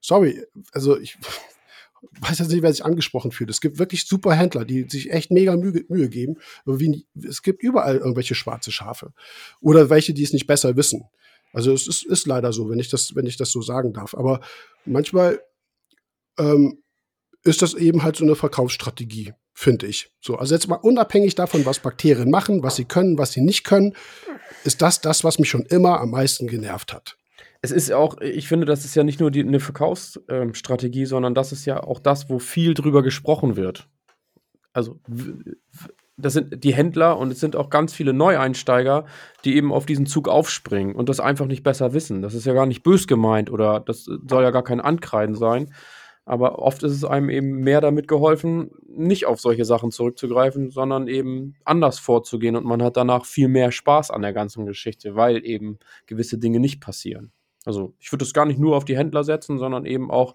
Sorry, also ich weiß jetzt nicht, wer sich angesprochen fühlt. Es gibt wirklich super Händler, die sich echt mega Mühe, Mühe geben. Wie, es gibt überall irgendwelche schwarze Schafe. Oder welche, die es nicht besser wissen. Also es ist, ist leider so, wenn ich das, wenn ich das so sagen darf. Aber manchmal ähm, ist das eben halt so eine Verkaufsstrategie, finde ich. So, also jetzt mal unabhängig davon, was Bakterien machen, was sie können, was sie nicht können, ist das das, was mich schon immer am meisten genervt hat. Es ist auch, ich finde, das ist ja nicht nur die, eine Verkaufsstrategie, ähm, sondern das ist ja auch das, wo viel drüber gesprochen wird. Also das sind die Händler und es sind auch ganz viele Neueinsteiger, die eben auf diesen Zug aufspringen und das einfach nicht besser wissen. Das ist ja gar nicht bös gemeint oder das soll ja gar kein Ankreiden sein. Aber oft ist es einem eben mehr damit geholfen, nicht auf solche Sachen zurückzugreifen, sondern eben anders vorzugehen und man hat danach viel mehr Spaß an der ganzen Geschichte, weil eben gewisse Dinge nicht passieren. Also ich würde das gar nicht nur auf die Händler setzen, sondern eben auch,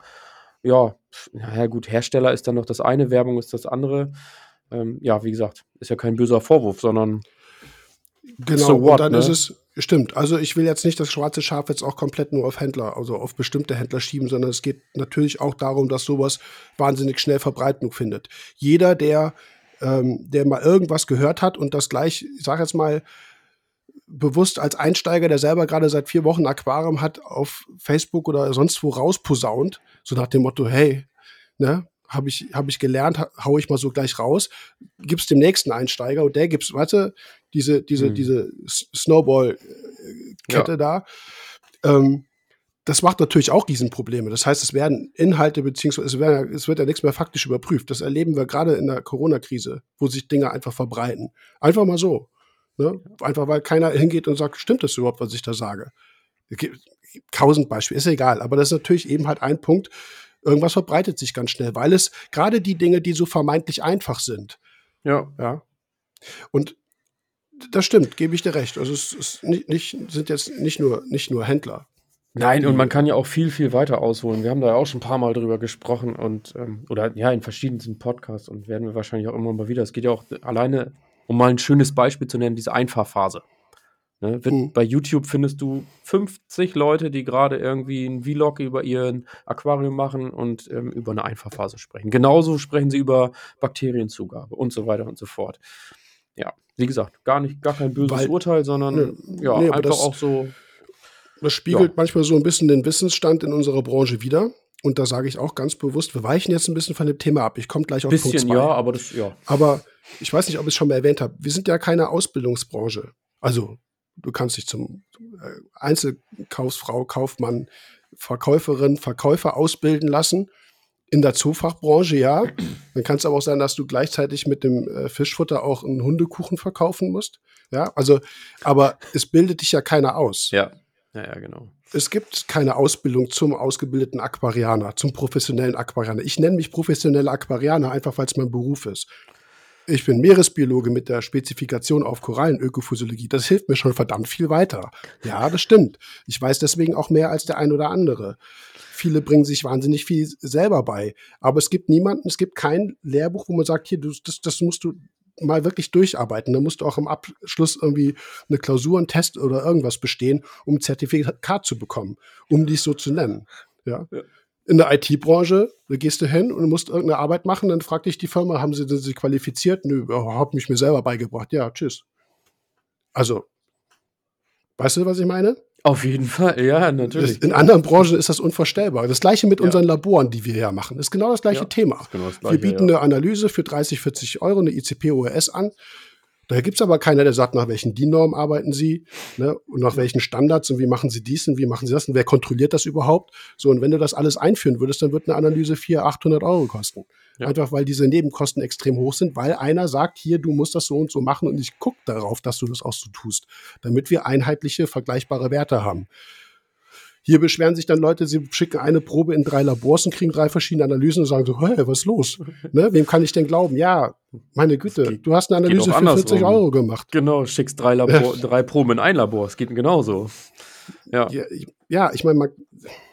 ja, naja gut, Hersteller ist dann noch das eine, Werbung ist das andere ähm, ja, wie gesagt, ist ja kein böser Vorwurf, sondern Genau, so what, und dann ne? ist es, stimmt. Also ich will jetzt nicht das schwarze Schaf jetzt auch komplett nur auf Händler, also auf bestimmte Händler schieben, sondern es geht natürlich auch darum, dass sowas wahnsinnig schnell Verbreitung findet. Jeder, der, ähm, der mal irgendwas gehört hat und das gleich, ich sag jetzt mal, bewusst als Einsteiger, der selber gerade seit vier Wochen Aquarium hat, auf Facebook oder sonst wo rausposaunt, so nach dem Motto, hey, ne, habe ich, hab ich gelernt, hau ich mal so gleich raus, gib's dem nächsten Einsteiger und der gibt's, warte, diese, diese, mhm. diese Snowball-Kette ja. da. Ähm, das macht natürlich auch Riesenprobleme. Das heißt, es werden Inhalte beziehungsweise es, werden, es wird ja nichts mehr faktisch überprüft. Das erleben wir gerade in der Corona-Krise, wo sich Dinge einfach verbreiten. Einfach mal so. Ne? Einfach weil keiner hingeht und sagt, stimmt das überhaupt, was ich da sage? Tausend Beispiele, ist egal. Aber das ist natürlich eben halt ein Punkt, irgendwas verbreitet sich ganz schnell, weil es gerade die Dinge, die so vermeintlich einfach sind. Ja. Ja. Und das stimmt, gebe ich dir recht. Also es ist nicht, nicht, sind jetzt nicht nur, nicht nur Händler. Nein, und man kann ja auch viel, viel weiter ausholen. Wir haben da ja auch schon ein paar Mal drüber gesprochen und ähm, oder ja, in verschiedensten Podcasts und werden wir wahrscheinlich auch immer mal wieder. Es geht ja auch alleine, um mal ein schönes Beispiel zu nennen, diese Einfahrphase. Ne? Mhm. Bei YouTube findest du 50 Leute, die gerade irgendwie ein Vlog über ihren Aquarium machen und ähm, über eine Einfachphase sprechen. Genauso sprechen sie über Bakterienzugabe und so weiter und so fort. Ja, wie gesagt, gar nicht, gar kein böses Weil, Urteil, sondern ne, ja, nee, einfach das, auch so. Das spiegelt ja. manchmal so ein bisschen den Wissensstand in unserer Branche wieder. Und da sage ich auch ganz bewusst, wir weichen jetzt ein bisschen von dem Thema ab. Ich komme gleich auf bisschen, Punkt 2. ja, aber das, ja. Aber ich weiß nicht, ob ich es schon mal erwähnt habe. Wir sind ja keine Ausbildungsbranche. Also du kannst dich zum äh, Einzelkaufsfrau, Kaufmann, Verkäuferin, Verkäufer ausbilden lassen. In der Zoofachbranche ja. Dann kann es aber auch sein, dass du gleichzeitig mit dem äh, Fischfutter auch einen Hundekuchen verkaufen musst. Ja, also, aber es bildet dich ja keiner aus. Ja, ja, ja, genau. Es gibt keine Ausbildung zum ausgebildeten Aquarianer, zum professionellen Aquarianer. Ich nenne mich professioneller Aquarianer, einfach weil es mein Beruf ist ich bin Meeresbiologe mit der Spezifikation auf Korallenökophysiologie. Das hilft mir schon verdammt viel weiter. Ja, das stimmt. Ich weiß deswegen auch mehr als der ein oder andere. Viele bringen sich wahnsinnig viel selber bei. Aber es gibt niemanden, es gibt kein Lehrbuch, wo man sagt, hier, das, das musst du mal wirklich durcharbeiten. Da musst du auch am Abschluss irgendwie eine Klausur, einen Test oder irgendwas bestehen, um ein Zertifikat zu bekommen, um dies so zu nennen. Ja. ja in der IT-Branche, da gehst du hin und musst irgendeine Arbeit machen, dann fragt dich die Firma, haben sie sich qualifiziert? Nö, hab mich mir selber beigebracht. Ja, tschüss. Also, weißt du, was ich meine? Auf jeden Fall, ja, natürlich. In anderen Branchen ist das unvorstellbar. Das gleiche mit ja. unseren Laboren, die wir ja machen. Ist genau das gleiche ja, Thema. Genau das gleiche, wir bieten ja. eine Analyse für 30, 40 Euro, eine ICP-ORS an. Da gibt es aber keiner, der sagt, nach welchen DIN-Normen arbeiten Sie ne, und nach welchen Standards und wie machen Sie dies und wie machen Sie das und wer kontrolliert das überhaupt? So, und wenn du das alles einführen würdest, dann wird eine Analyse 400, 800 Euro kosten. Ja. Einfach weil diese Nebenkosten extrem hoch sind, weil einer sagt, hier, du musst das so und so machen und ich gucke darauf, dass du das auch so tust, damit wir einheitliche, vergleichbare Werte haben. Hier beschweren sich dann Leute, sie schicken eine Probe in drei Labors und kriegen drei verschiedene Analysen und sagen so, hey, was ist los? <laughs> ne, wem kann ich denn glauben? Ja, meine Güte, du hast eine Analyse für 40 Euro gemacht. Genau, schickst drei, Labor, <laughs> drei Proben in ein Labor. Es geht genauso. Ja, ja ich, ja, ich meine,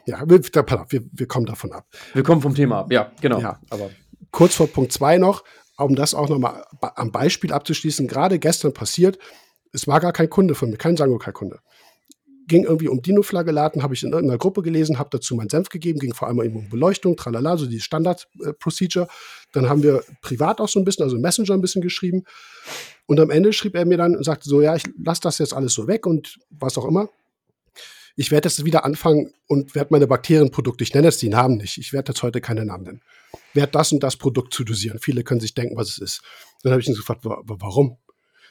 ja, wir, wir, wir kommen davon ab. Wir kommen vom Thema ab, ja, genau. Ja. Aber Kurz vor Punkt zwei noch, um das auch nochmal am Beispiel abzuschließen, gerade gestern passiert, es war gar kein Kunde von mir, kein Sango-Kunde ging irgendwie um Dino-Flagellaten, habe ich in irgendeiner Gruppe gelesen, habe dazu meinen Senf gegeben, ging vor allem um Beleuchtung, tralala, so die Standard-Procedure. Dann haben wir privat auch so ein bisschen, also Messenger ein bisschen geschrieben. Und am Ende schrieb er mir dann und sagte so, ja, ich lasse das jetzt alles so weg und was auch immer. Ich werde jetzt wieder anfangen und werde meine Bakterienprodukte, ich nenne jetzt die Namen nicht, ich werde jetzt heute keine Namen nennen, werde das und das Produkt zu dosieren. Viele können sich denken, was es ist. Dann habe ich ihn gefragt, warum?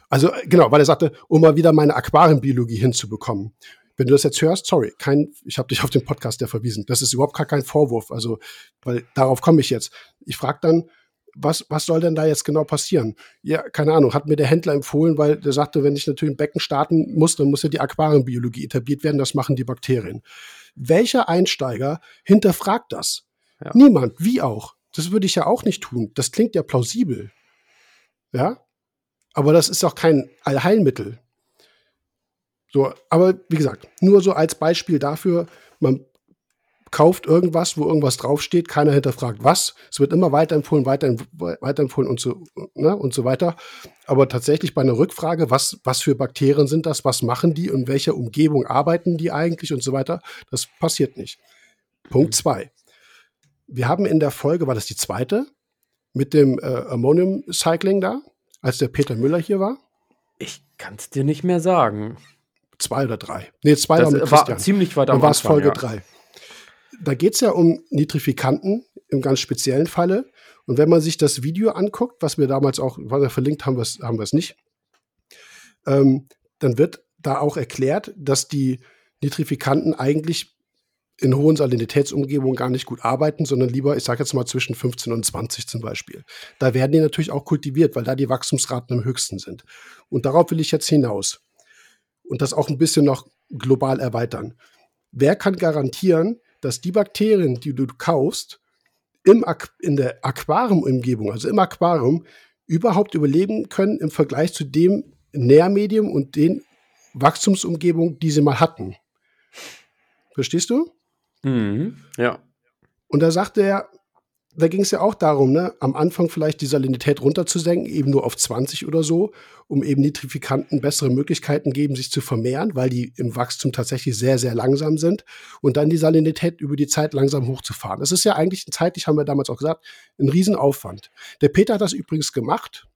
Also genau, weil er sagte, um mal wieder meine Aquarienbiologie hinzubekommen wenn du das jetzt hörst, sorry, kein, ich habe dich auf den Podcast der verwiesen. Das ist überhaupt gar kein Vorwurf. Also, weil darauf komme ich jetzt. Ich frage dann, was, was soll denn da jetzt genau passieren? Ja, keine Ahnung, hat mir der Händler empfohlen, weil der sagte, wenn ich natürlich ein Becken starten muss, dann muss ja die Aquarienbiologie etabliert werden, das machen die Bakterien. Welcher Einsteiger hinterfragt das? Ja. Niemand, wie auch. Das würde ich ja auch nicht tun. Das klingt ja plausibel. Ja? Aber das ist auch kein Allheilmittel. So, aber wie gesagt, nur so als Beispiel dafür, man kauft irgendwas, wo irgendwas draufsteht, keiner hinterfragt was. Es wird immer weiterempfohlen, weiterempfohlen und so, ne, und so weiter. Aber tatsächlich bei einer Rückfrage, was, was für Bakterien sind das, was machen die, in welcher Umgebung arbeiten die eigentlich und so weiter, das passiert nicht. Punkt zwei. Wir haben in der Folge, war das die zweite, mit dem äh, Ammonium Cycling da, als der Peter Müller hier war? Ich kann es dir nicht mehr sagen. Zwei oder drei. Nee, zwei das war mit Christian. ziemlich weit am Dann war es Folge ja. drei da geht es ja um Nitrifikanten im ganz speziellen Falle. Und wenn man sich das Video anguckt, was wir damals auch, was wir verlinkt haben, was haben wir es nicht, ähm, dann wird da auch erklärt, dass die Nitrifikanten eigentlich in hohen Salinitätsumgebungen gar nicht gut arbeiten, sondern lieber, ich sage jetzt mal zwischen 15 und 20 zum Beispiel. Da werden die natürlich auch kultiviert, weil da die Wachstumsraten am höchsten sind. Und darauf will ich jetzt hinaus. Und das auch ein bisschen noch global erweitern. Wer kann garantieren, dass die Bakterien, die du kaufst, im in der Aquariumumgebung, also im Aquarium, überhaupt überleben können im Vergleich zu dem Nährmedium und den Wachstumsumgebungen, die sie mal hatten. Verstehst du? Mhm, ja. Und da sagte er, da ging es ja auch darum, ne, am Anfang vielleicht die Salinität runterzusenken, eben nur auf 20 oder so, um eben Nitrifikanten bessere Möglichkeiten geben, sich zu vermehren, weil die im Wachstum tatsächlich sehr, sehr langsam sind und dann die Salinität über die Zeit langsam hochzufahren. Das ist ja eigentlich zeitlich, haben wir damals auch gesagt, ein Riesenaufwand. Der Peter hat das übrigens gemacht.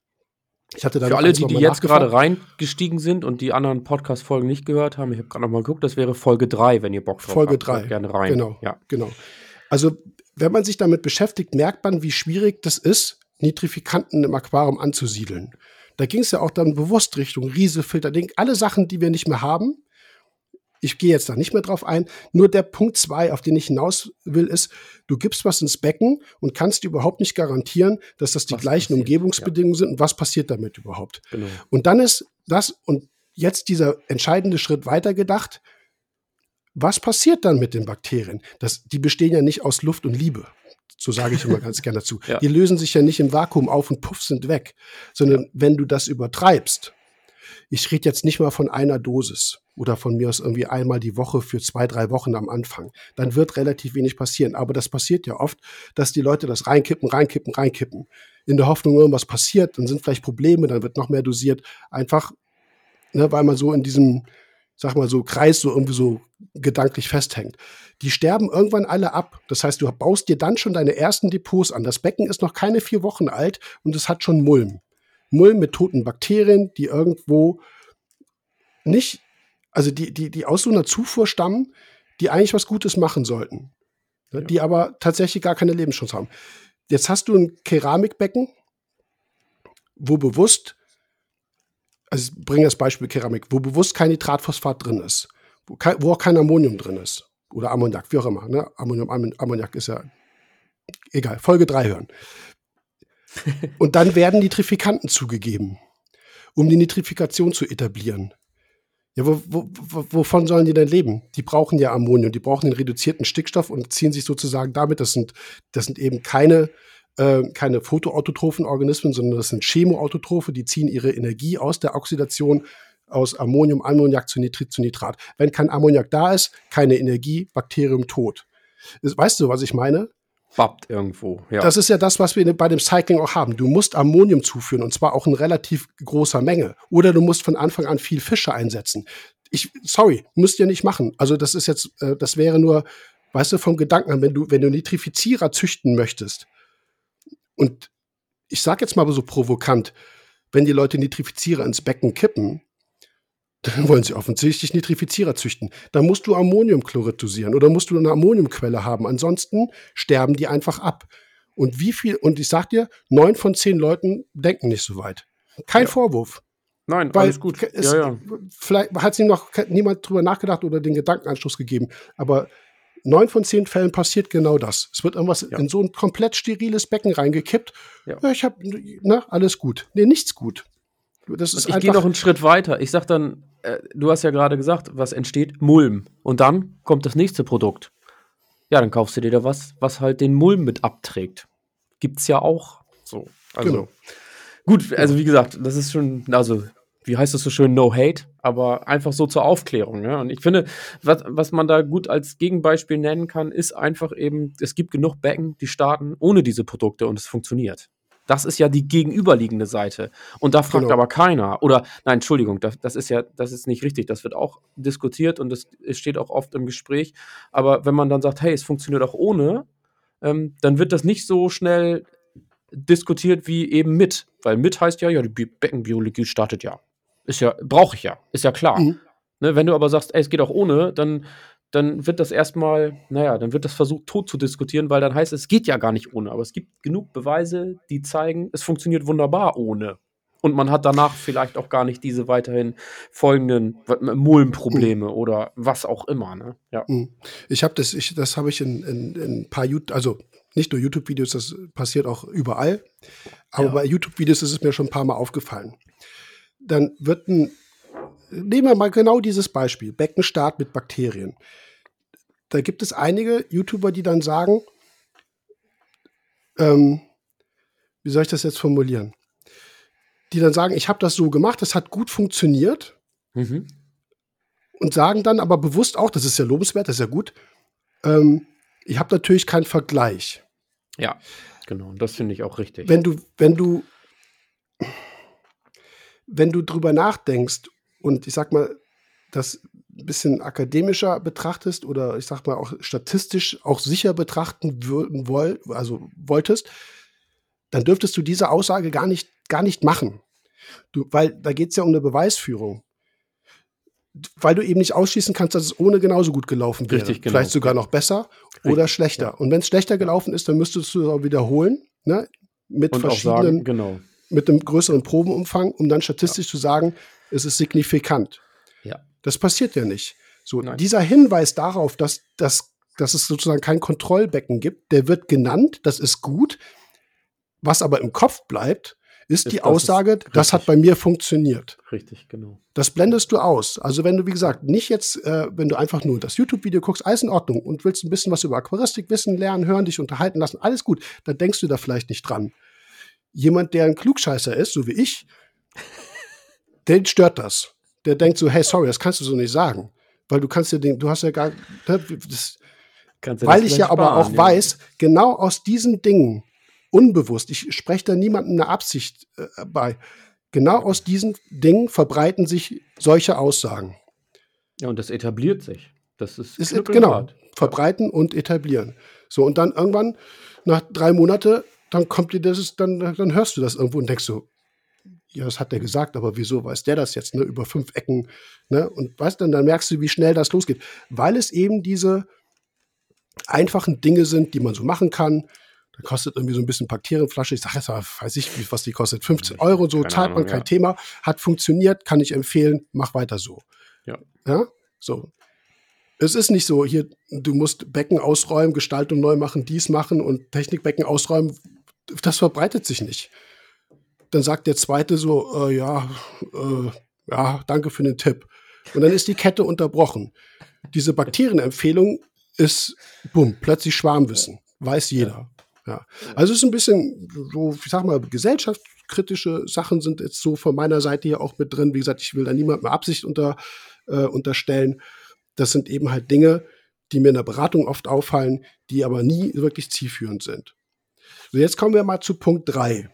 Ich hatte da Für alle, die, die jetzt gerade reingestiegen sind und die anderen Podcast-Folgen nicht gehört haben, ich habe gerade noch mal geguckt, das wäre Folge 3, wenn ihr Bock drauf Folge habt. Folge 3. Gerne rein. Genau, ja. genau. Also wenn man sich damit beschäftigt, merkt man, wie schwierig das ist, Nitrifikanten im Aquarium anzusiedeln. Da ging es ja auch dann bewusst Richtung Riese, Filterding, alle Sachen, die wir nicht mehr haben. Ich gehe jetzt da nicht mehr drauf ein. Nur der Punkt zwei, auf den ich hinaus will, ist, du gibst was ins Becken und kannst überhaupt nicht garantieren, dass das die was gleichen passiert, Umgebungsbedingungen ja. sind und was passiert damit überhaupt. Genau. Und dann ist das, und jetzt dieser entscheidende Schritt weitergedacht, was passiert dann mit den Bakterien? Das, die bestehen ja nicht aus Luft und Liebe. So sage ich immer ganz <laughs> gerne dazu. Ja. Die lösen sich ja nicht im Vakuum auf und puff sind weg, sondern ja. wenn du das übertreibst, ich rede jetzt nicht mal von einer Dosis oder von mir aus irgendwie einmal die Woche für zwei, drei Wochen am Anfang, dann wird relativ wenig passieren. Aber das passiert ja oft, dass die Leute das reinkippen, reinkippen, reinkippen. In der Hoffnung, irgendwas passiert, dann sind vielleicht Probleme, dann wird noch mehr dosiert. Einfach, ne, weil man so in diesem, sag mal so, Kreis so irgendwie so gedanklich festhängt. Die sterben irgendwann alle ab. Das heißt, du baust dir dann schon deine ersten Depots an. Das Becken ist noch keine vier Wochen alt und es hat schon Mulm. Mulm mit toten Bakterien, die irgendwo nicht, also die, die, die aus so einer Zufuhr stammen, die eigentlich was Gutes machen sollten. Ne, ja. Die aber tatsächlich gar keine Lebenschance haben. Jetzt hast du ein Keramikbecken, wo bewusst also ich bringe das Beispiel Keramik, wo bewusst kein Nitratphosphat drin ist, wo, kein, wo auch kein Ammonium drin ist. Oder Ammoniak, wie auch immer. Ne? Ammonium, Ammoniak ist ja egal. Folge 3 hören. <laughs> Und dann werden Nitrifikanten zugegeben, um die Nitrifikation zu etablieren. Ja, wo, wo, wovon sollen die denn leben? Die brauchen ja Ammonium, die brauchen den reduzierten Stickstoff und ziehen sich sozusagen damit, das sind, das sind eben keine äh, keine photoautotrophen Organismen, sondern das sind Chemoautotrophe, die ziehen ihre Energie aus der Oxidation aus Ammonium, Ammoniak zu Nitrit zu Nitrat. Wenn kein Ammoniak da ist, keine Energie, Bakterium tot. Weißt du, was ich meine? Bappt irgendwo, ja. Das ist ja das, was wir bei dem Cycling auch haben. Du musst Ammonium zuführen und zwar auch in relativ großer Menge. Oder du musst von Anfang an viel Fische einsetzen. Ich, sorry, musst ihr nicht machen. Also das ist jetzt, äh, das wäre nur, weißt du, vom Gedanken an, wenn du, wenn du Nitrifizierer züchten möchtest, und ich sage jetzt mal so provokant, wenn die Leute Nitrifizierer ins Becken kippen, dann wollen sie offensichtlich Nitrifizierer züchten. Da musst du Ammoniumchlorid dosieren oder musst du eine Ammoniumquelle haben. Ansonsten sterben die einfach ab. Und wie viel, und ich sag dir, neun von zehn Leuten denken nicht so weit. Kein ja. Vorwurf. Nein, Weil alles gut. Es, ja, ja. Vielleicht hat sich noch niemand drüber nachgedacht oder den Gedankenanschluss gegeben. Aber neun von zehn Fällen passiert genau das. Es wird irgendwas Ja. in so ein komplett steriles Becken reingekippt. Ja. Ja. ich habe, ne, alles gut. Nee, nichts gut. Das ist Ich gehe noch einen Schritt weiter. Ich sag dann, äh, du hast ja gerade gesagt, was entsteht? Mulm. Und dann kommt das nächste Produkt. Ja, dann kaufst du dir da was, was halt den Mulm mit abträgt. Gibt's ja auch. So. Also, Genau. Gut, also wie gesagt, das ist schon, also wie heißt das so schön, no hate, aber einfach so zur Aufklärung. Ja? Und ich finde, was, was man da gut als Gegenbeispiel nennen kann, ist einfach eben, es gibt genug Becken, die starten ohne diese Produkte und es funktioniert. Das ist ja die gegenüberliegende Seite. Und da fragt Genau. aber keiner. Oder, nein, Entschuldigung, das, das ist ja, das ist nicht richtig. Das wird auch diskutiert und das es steht auch oft im Gespräch. Aber wenn man dann sagt, hey, es funktioniert auch ohne, ähm, dann wird das nicht so schnell diskutiert wie eben mit. Weil mit heißt ja, ja, die Bi- Beckenbiologie startet ja. Ist ja, brauche ich ja. Ist ja klar. Mhm. Ne, wenn du aber sagst, ey, es geht auch ohne, dann, dann wird das erstmal, naja, dann wird das versucht tot zu diskutieren, weil dann heißt es, es geht ja gar nicht ohne. Aber es gibt genug Beweise, die zeigen, es funktioniert wunderbar ohne. Und man hat danach vielleicht auch gar nicht diese weiterhin folgenden Mulmprobleme oder was auch immer. Ne? Ja. Mhm. Ich habe das, ich, das habe ich in, in, in ein paar YouTube, also nicht nur YouTube-Videos, das passiert auch überall. Aber Ja. bei YouTube-Videos ist es mir schon ein paar Mal aufgefallen. Dann wird ein, nehmen wir mal genau dieses Beispiel, Beckenstart mit Bakterien. Da gibt es einige YouTuber, die dann sagen, ähm, wie soll ich das jetzt formulieren? Die dann sagen, ich habe das so gemacht, das hat gut funktioniert Mhm. und sagen dann aber bewusst auch, das ist ja lobenswert, das ist ja gut, ähm, ich habe natürlich keinen Vergleich. Ja, genau. Und das finde ich auch richtig. Wenn du, wenn du, wenn du drüber nachdenkst und ich sag mal, das ein bisschen akademischer betrachtest oder ich sag mal auch statistisch auch sicher betrachten würden woll, also wolltest, dann dürftest du diese Aussage gar nicht, gar nicht machen. Du, weil da geht es ja um eine Beweisführung. Weil du eben nicht ausschließen kannst, dass es ohne genauso gut gelaufen wäre. Richtig, genau. Vielleicht sogar noch besser oder Richtig, schlechter. ja. Und wenn es schlechter gelaufen ist, dann müsstest du es auch wiederholen, ne? mit Und verschiedenen sagen, genau. Mit einem größeren Probenumfang, um dann statistisch zu sagen, es ist signifikant. Ja. Das passiert ja nicht. So, Nein. dieser Hinweis darauf, dass, dass, dass es sozusagen kein Kontrollbecken gibt, der wird genannt, das ist gut. Was aber im Kopf bleibt, ist, Ist, die das Aussage, ist das hat bei mir funktioniert. Richtig, genau. Das blendest du aus. Also wenn du, wie gesagt, nicht jetzt, äh, wenn du einfach nur das YouTube-Video guckst, alles in Ordnung und willst ein bisschen was über Aquaristik wissen, lernen, hören, dich unterhalten lassen, alles gut, dann denkst du da vielleicht nicht dran. Jemand, der ein Klugscheißer ist, so wie ich, den stört das. Der denkt so, hey, sorry, das kannst du so nicht sagen. Weil du kannst ja den, du hast ja gar, ne, das, weil ich ja vielleicht aber sparen, auch weiß, genau aus diesen Dingen, unbewusst, ich spreche da niemandem eine Absicht äh, bei, genau aus diesen Dingen verbreiten sich solche Aussagen. Ja, und das etabliert sich. Das ist, Ist, genau, verbreiten und etablieren. So, und dann irgendwann, nach drei Monate, dann kommt dir das, dann, dann hörst du das irgendwo und denkst so, ja, das hat der gesagt, aber wieso weiß der das jetzt, ne, über fünf Ecken, ne, und weißt dann, dann merkst du, wie schnell das losgeht, weil es eben diese einfachen Dinge sind, die man so machen kann. Da kostet irgendwie so ein bisschen Bakterienflasche. Ich sage jetzt mal, weiß ich, was die kostet, 15 Euro, so Keine zahlt man Ahnung, kein ja. Thema, hat funktioniert, kann ich empfehlen, mach weiter so. Ja. Ja, so. Es ist nicht so, hier, du musst Becken ausräumen, Gestaltung neu machen, dies machen und Technikbecken ausräumen. Das verbreitet sich nicht. Dann sagt der zweite so, äh, ja, äh, ja, danke für den Tipp. Und dann ist die Kette unterbrochen. Diese Bakterienempfehlung ist, bumm, plötzlich Schwarmwissen. Weiß jeder. Ja. Also es ist ein bisschen so, ich sag mal, gesellschaftskritische Sachen sind jetzt so von meiner Seite hier auch mit drin. Wie gesagt, ich will da niemandem Absicht unter, äh, unterstellen. Das sind eben halt Dinge, die mir in der Beratung oft auffallen, die aber nie wirklich zielführend sind. So, jetzt kommen wir mal zu Punkt 3.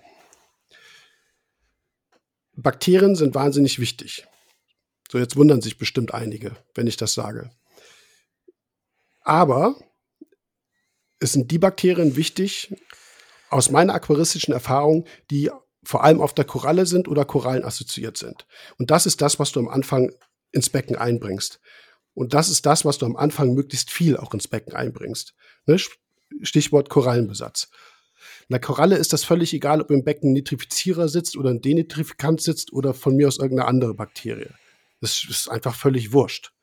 Bakterien sind wahnsinnig wichtig. So, jetzt wundern sich bestimmt einige, wenn ich das sage. Aber es sind die Bakterien wichtig, aus meiner aquaristischen Erfahrung, die vor allem auf der Koralle sind oder Korallen assoziiert sind. Und das ist das, was du am Anfang ins Becken einbringst. Und das ist das, was du am Anfang möglichst viel auch ins Becken einbringst. Ne? Stichwort Korallenbesatz. In der Koralle ist das völlig egal, ob im Becken ein Nitrifizierer sitzt oder ein Denitrifikant sitzt oder von mir aus irgendeine andere Bakterie. Das ist einfach völlig wurscht.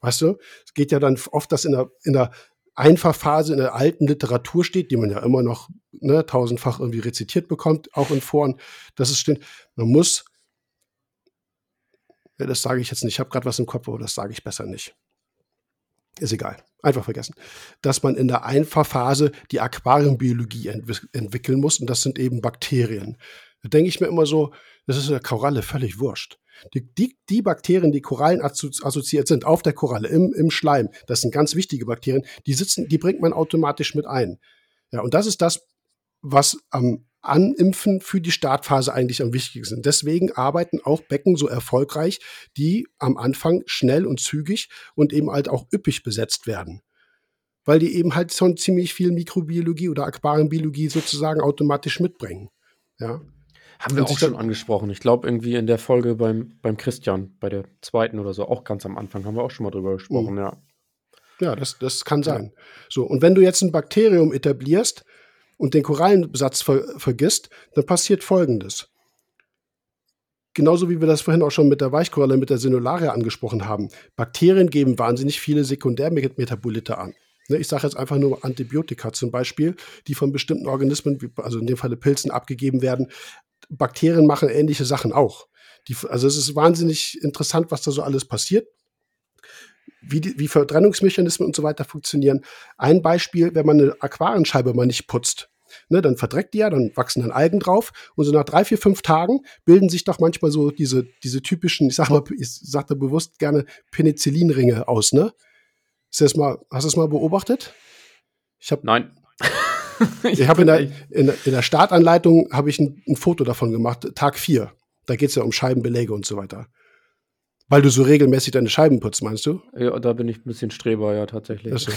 Weißt du? Es geht ja dann oft, dass in der, in der Einfachphase in der alten Literatur steht, die man ja immer noch ne, tausendfach irgendwie rezitiert bekommt, auch in Foren, dass es steht, man muss, ja, das sage ich jetzt nicht, ich habe gerade was im Kopf, aber das sage ich besser nicht. Ist egal, einfach vergessen. Dass man in der Einfachphase die Aquariumbiologie entwick entwickeln muss und das sind eben Bakterien. Da denke ich mir immer so, das ist der Koralle völlig wurscht. Die, die, die Bakterien, die Korallen assoziiert sind, auf der Koralle, im, im Schleim, das sind ganz wichtige Bakterien, die sitzen, die bringt man automatisch mit ein. Ja, und das ist das, was am Animpfen für die Startphase eigentlich am wichtigsten. Deswegen arbeiten auch Becken so erfolgreich, die am Anfang schnell und zügig und eben halt auch üppig besetzt werden. Weil die eben halt schon ziemlich viel Mikrobiologie oder Aquarienbiologie sozusagen automatisch mitbringen. Ja. Haben wir auch schon angesprochen. Ich glaube, irgendwie in der Folge beim, beim Christian, bei der zweiten oder so, auch ganz am Anfang, haben wir auch schon mal drüber gesprochen, mhm. ja. Ja, das, das kann sein. Ja. So, und wenn du jetzt ein Bakterium etablierst und den Korallenbesatz ver vergisst, dann passiert folgendes. Genauso wie wir das vorhin auch schon mit der Weichkoralle, mit der Sinularia angesprochen haben. Bakterien geben wahnsinnig viele Sekundärmetabolite an. Ne, ich sage jetzt einfach nur Antibiotika zum Beispiel, die von bestimmten Organismen, also in dem Falle Pilzen, abgegeben werden, Bakterien machen ähnliche Sachen auch. Die, also es ist wahnsinnig interessant, was da so alles passiert. Wie, die, wie Verbrennungsmechanismen und so weiter funktionieren. Ein Beispiel, wenn man eine Aquarienscheibe mal nicht putzt, ne, dann verdreckt die ja, dann wachsen dann Algen drauf und so nach drei, vier, fünf Tagen bilden sich doch manchmal so diese, diese typischen, ich sag mal, ich sag da bewusst gerne Penicillinringe aus, ne? Ist das mal, hast du das mal beobachtet? Ich habe Nein <laughs> ich habe in der, in, in, der Startanleitung habe ich ein, ein, Foto davon gemacht, Tag 4. Da geht es ja um Scheibenbeläge und so weiter. Weil du so regelmäßig deine Scheiben putzt, meinst du? Ja, da bin ich ein bisschen Streber, ja, tatsächlich. Also.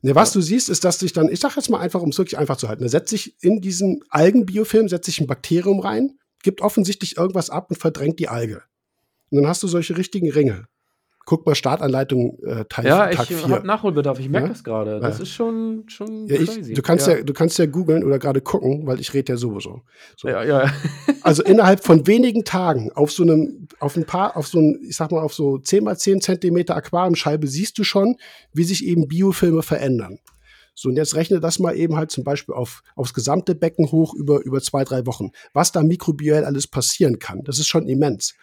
Ne, was ja. du siehst, ist, dass sich dann, ich sag jetzt mal einfach, um es wirklich einfach zu halten, da setzt sich in diesen Algenbiofilm, setzt sich ein Bakterium rein, gibt offensichtlich irgendwas ab und verdrängt die Alge. Und dann hast du solche richtigen Ringe guck mal Startanleitung äh, Teil Ja, Tag ich habe Nachholbedarf, ich merke ja? das gerade. Das ja. ist schon, schon ja, ich, Du kannst ja, du kannst ja googeln oder gerade gucken, weil ich rede ja sowieso. So. Ja, ja. <laughs> also innerhalb von wenigen Tagen auf so einem, auf ein paar, auf so ein, ich sag mal, auf so 10 mal 10 Zentimeter Aquariumscheibe siehst du schon, wie sich eben Biofilme verändern. So, und jetzt rechne das mal eben halt zum Beispiel auf, aufs gesamte Becken hoch über, über zwei, drei Wochen. Was da mikrobiell alles passieren kann, das ist schon immens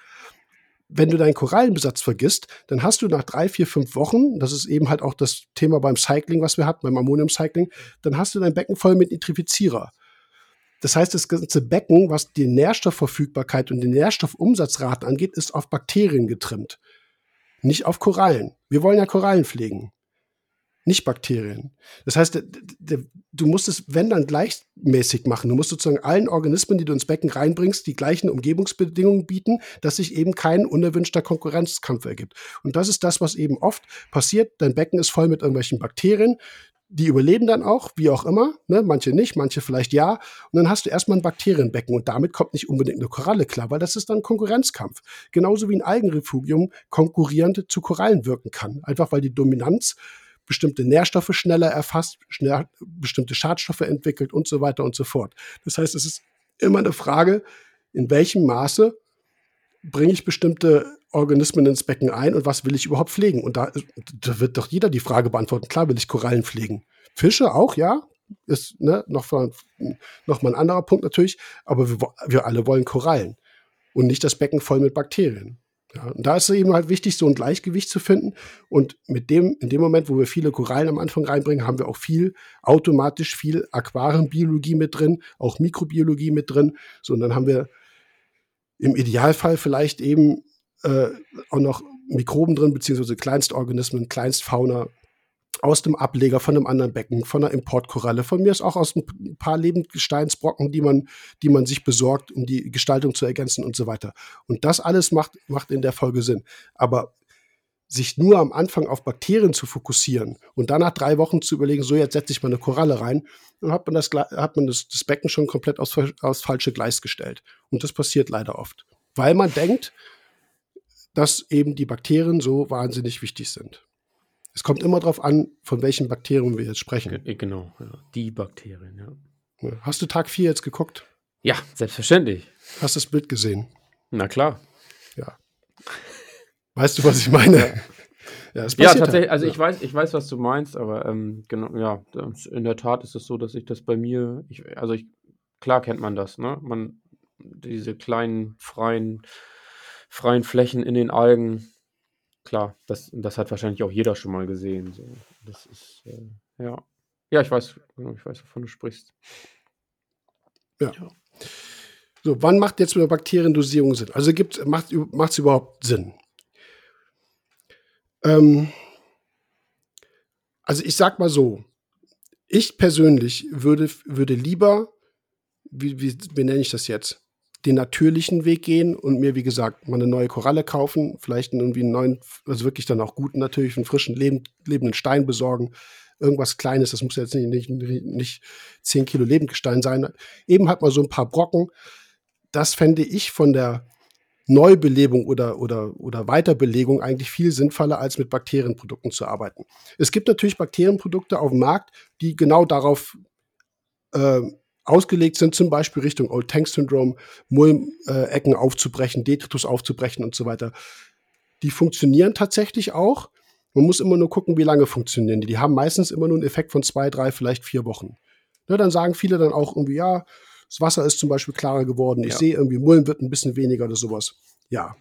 wenn du deinen Korallenbesatz vergisst, dann hast du nach drei, vier, fünf Wochen, das ist eben halt auch das Thema beim Cycling, was wir hatten, beim Ammoniumcycling, dann hast du dein Becken voll mit Nitrifizierer. Das heißt, das ganze Becken, was die Nährstoffverfügbarkeit und die Nährstoffumsatzrate angeht, ist auf Bakterien getrimmt. Nicht auf Korallen. Wir wollen ja Korallen pflegen nicht Bakterien. Das heißt, du musst es, wenn dann gleichmäßig machen. Du musst sozusagen allen Organismen, die du ins Becken reinbringst, die gleichen Umgebungsbedingungen bieten, dass sich eben kein unerwünschter Konkurrenzkampf ergibt. Und das ist das, was eben oft passiert. Dein Becken ist voll mit irgendwelchen Bakterien. Die überleben dann auch, wie auch immer. Ne? Manche nicht, manche vielleicht ja. Und dann hast du erstmal ein Bakterienbecken und damit kommt nicht unbedingt eine Koralle klar, weil das ist dann ein Konkurrenzkampf. Genauso wie ein Algenrefugium konkurrierend zu Korallen wirken kann. Einfach weil die Dominanz bestimmte Nährstoffe schneller erfasst, schnell, bestimmte Schadstoffe entwickelt und so weiter und so fort. Das heißt, es ist immer eine Frage, in welchem Maße bringe ich bestimmte Organismen ins Becken ein und was will ich überhaupt pflegen? Und da, da wird doch jeder die Frage beantworten. Klar will ich Korallen pflegen. Fische auch, ja. Ist ne, noch, noch mal ein anderer Punkt natürlich. Aber wir, wir alle wollen Korallen und nicht das Becken voll mit Bakterien. Ja, und da ist es eben halt wichtig, so ein Gleichgewicht zu finden. Und mit dem, in dem Moment, wo wir viele Korallen am Anfang reinbringen, haben wir auch viel, automatisch viel Aquarienbiologie mit drin, auch Mikrobiologie mit drin. So, und dann haben wir im Idealfall vielleicht eben äh, auch noch Mikroben drin, beziehungsweise Kleinstorganismen, Kleinstfauna, aus dem Ableger von einem anderen Becken, von einer Importkoralle, von mir ist auch aus ein paar Lebendgesteinsbrocken, die man, die man sich besorgt, um die Gestaltung zu ergänzen und so weiter. Und das alles macht, macht in der Folge Sinn. Aber sich nur am Anfang auf Bakterien zu fokussieren und dann nach drei Wochen zu überlegen, so jetzt setze ich mal eine Koralle rein, dann hat man das, hat man das, das Becken schon komplett aufs, aufs falsche Gleis gestellt. Und das passiert leider oft. Weil man denkt, dass eben die Bakterien so wahnsinnig wichtig sind. Es kommt immer darauf an, von welchen Bakterien wir jetzt sprechen. Genau, ja. die Bakterien, ja. Hast du Tag 4 jetzt geguckt? Ja, selbstverständlich. Hast du das Bild gesehen? Na klar. Ja. Weißt du, was ich meine? Ja, <laughs> ja tatsächlich. Also ja. ich weiß, ich weiß, was du meinst, aber ähm, genau, ja, in der Tat ist es so, dass ich das bei mir, ich, also ich, klar kennt man das, ne? Man, diese kleinen freien, freien Flächen in den Algen, klar, das, das hat wahrscheinlich auch jeder schon mal gesehen. So. Das ist, äh, ja. Ja, ich weiß, genau, ich weiß, wovon du sprichst. Ja. ja. So, wann macht jetzt eine Bakteriendosierung Sinn? Also macht es überhaupt Sinn? Ähm, also ich sag mal so, ich persönlich würde, würde lieber, wie, wie, wie nenne ich das jetzt, den natürlichen Weg gehen und mir, wie gesagt, mal eine neue Koralle kaufen, vielleicht irgendwie einen neuen, also wirklich dann auch guten, natürlich einen frischen, lebenden Stein besorgen. Irgendwas Kleines, das muss jetzt nicht, nicht, nicht 10 Kilo Lebendgestein sein. Eben halt mal so ein paar Brocken. Das fände ich von der Neubelebung oder, oder, oder Weiterbelegung eigentlich viel sinnvoller, als mit Bakterienprodukten zu arbeiten. Es gibt natürlich Bakterienprodukte auf dem Markt, die genau darauf äh, ausgelegt sind, zum Beispiel Richtung Old Tank Syndrome, Mulmecken äh, aufzubrechen, Detritus aufzubrechen und so weiter. Die funktionieren tatsächlich auch. Man muss immer nur gucken, wie lange funktionieren die. Die haben meistens immer nur einen Effekt von zwei, drei, vielleicht vier Wochen. Ne, dann sagen viele dann auch irgendwie, ja, das Wasser ist zum Beispiel klarer geworden. Ich ja. sehe irgendwie, Mulm wird ein bisschen weniger oder sowas. Ja.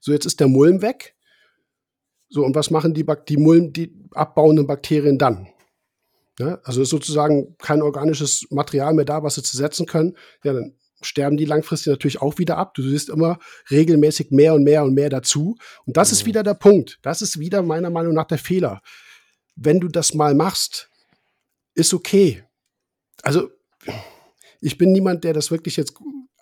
So, jetzt ist der Mulm weg. So, und was machen die, Bak die Mulm, die abbauenden Bakterien dann? Ja, also ist sozusagen kein organisches Material mehr da, was sie zersetzen können. Ja, dann sterben die langfristig natürlich auch wieder ab. Du siehst immer regelmäßig mehr und mehr und mehr dazu. Und das mhm. ist wieder der Punkt. Das ist wieder meiner Meinung nach der Fehler. Wenn du das mal machst, ist okay. Also ich bin niemand, der das wirklich jetzt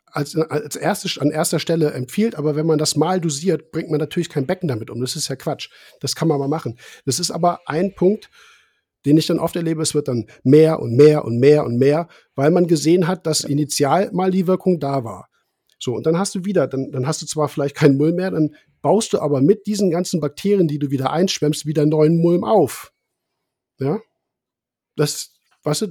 als, als erste, an erster Stelle empfiehlt, aber wenn man das mal dosiert, bringt man natürlich kein Becken damit um. Das ist ja Quatsch. Das kann man mal machen. Das ist aber ein Punkt, den ich dann oft erlebe, es wird dann mehr und mehr und mehr und mehr, weil man gesehen hat, dass initial mal die Wirkung da war. So, und dann hast du wieder, dann, dann hast du zwar vielleicht keinen Mull mehr, dann baust du aber mit diesen ganzen Bakterien, die du wieder einschwemmst, wieder neuen Mulm auf. Ja? Das, weißt du,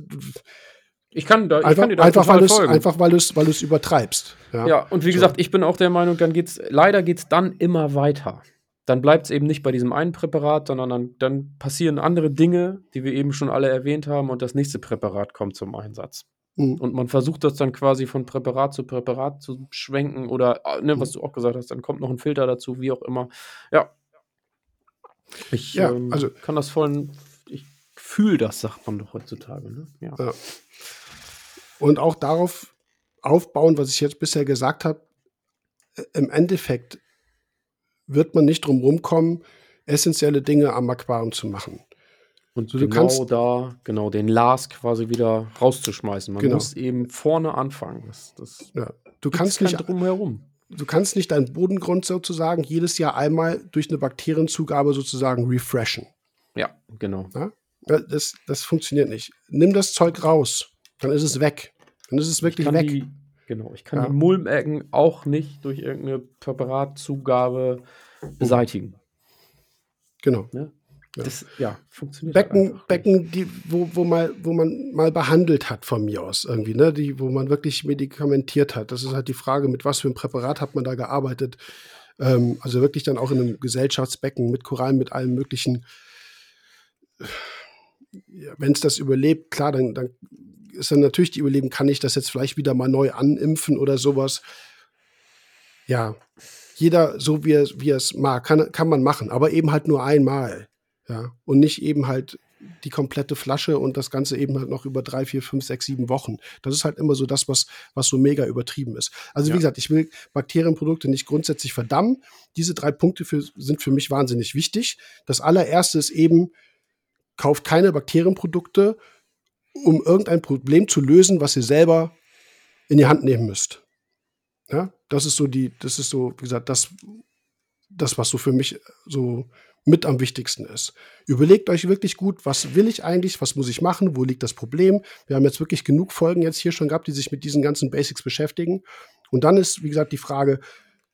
ich kann, da, einfach, ich kann dir da einfach, weil folgen. Einfach weil du es weil übertreibst. Ja, ja und wie so. gesagt, ich bin auch der Meinung, dann geht's, leider geht es dann immer weiter. Dann bleibt es eben nicht bei diesem einen Präparat, sondern dann, dann passieren andere Dinge, die wir eben schon alle erwähnt haben, und das nächste Präparat kommt zum Einsatz. Mhm. Und man versucht das dann quasi von Präparat zu Präparat zu schwenken oder, äh, ne, was mhm. du auch gesagt hast, dann kommt noch ein Filter dazu, wie auch immer. Ja. Ich ja, ähm, also, kann das voll, ich fühle das, sagt man doch heutzutage. Ne? Ja. ja. Und auch darauf aufbauen, was ich jetzt bisher gesagt habe, äh, im Endeffekt wird man nicht drum rumkommen, essentielle Dinge am Aquarium zu machen. Und so, genau kannst, da, genau, den Lars quasi wieder rauszuschmeißen. Man genau. muss eben vorne anfangen. Das, das ja. Du kannst nicht drumherum. Du kannst nicht deinen Bodengrund sozusagen jedes Jahr einmal durch eine Bakterienzugabe sozusagen refreshen. Ja, genau. Ja? Das, das funktioniert nicht. Nimm das Zeug raus. Dann ist es weg. Dann ist es wirklich weg. Die, genau, ich kann ja. die Mulmecken auch nicht durch irgendeine Präparatzugabe beseitigen. Genau. Ne? Ja. Das ja, funktioniert. Becken, halt Becken die, wo, wo, mal, wo man mal behandelt hat von mir aus irgendwie, ne? die, wo man wirklich medikamentiert hat. Das ist halt die Frage, mit was für einem Präparat hat man da gearbeitet. Ähm, also wirklich dann auch in einem Gesellschaftsbecken mit Korallen, mit allem möglichen. Ja, Wenn es das überlebt, klar, dann, dann ist dann natürlich die Überlegung, kann ich das jetzt vielleicht wieder mal neu animpfen oder sowas. Ja, jeder so wie er, wie er es mag, kann, kann man machen, aber eben halt nur einmal. Ja, und nicht eben halt die komplette Flasche und das Ganze eben halt noch über drei, vier, fünf, sechs, sieben Wochen. Das ist halt immer so das, was, was so mega übertrieben ist. Also, ja. wie gesagt, ich will Bakterienprodukte nicht grundsätzlich verdammen. Diese drei Punkte für, sind für mich wahnsinnig wichtig. Das allererste ist eben, kauft keine Bakterienprodukte, um irgendein Problem zu lösen, was ihr selber in die Hand nehmen müsst. Ja, das ist so die, das ist so, wie gesagt, das, das, was so für mich so mit am wichtigsten ist. Überlegt euch wirklich gut, was will ich eigentlich, was muss ich machen, wo liegt das Problem. Wir haben jetzt wirklich genug Folgen jetzt hier schon gehabt, die sich mit diesen ganzen Basics beschäftigen. Und dann ist, wie gesagt, die Frage,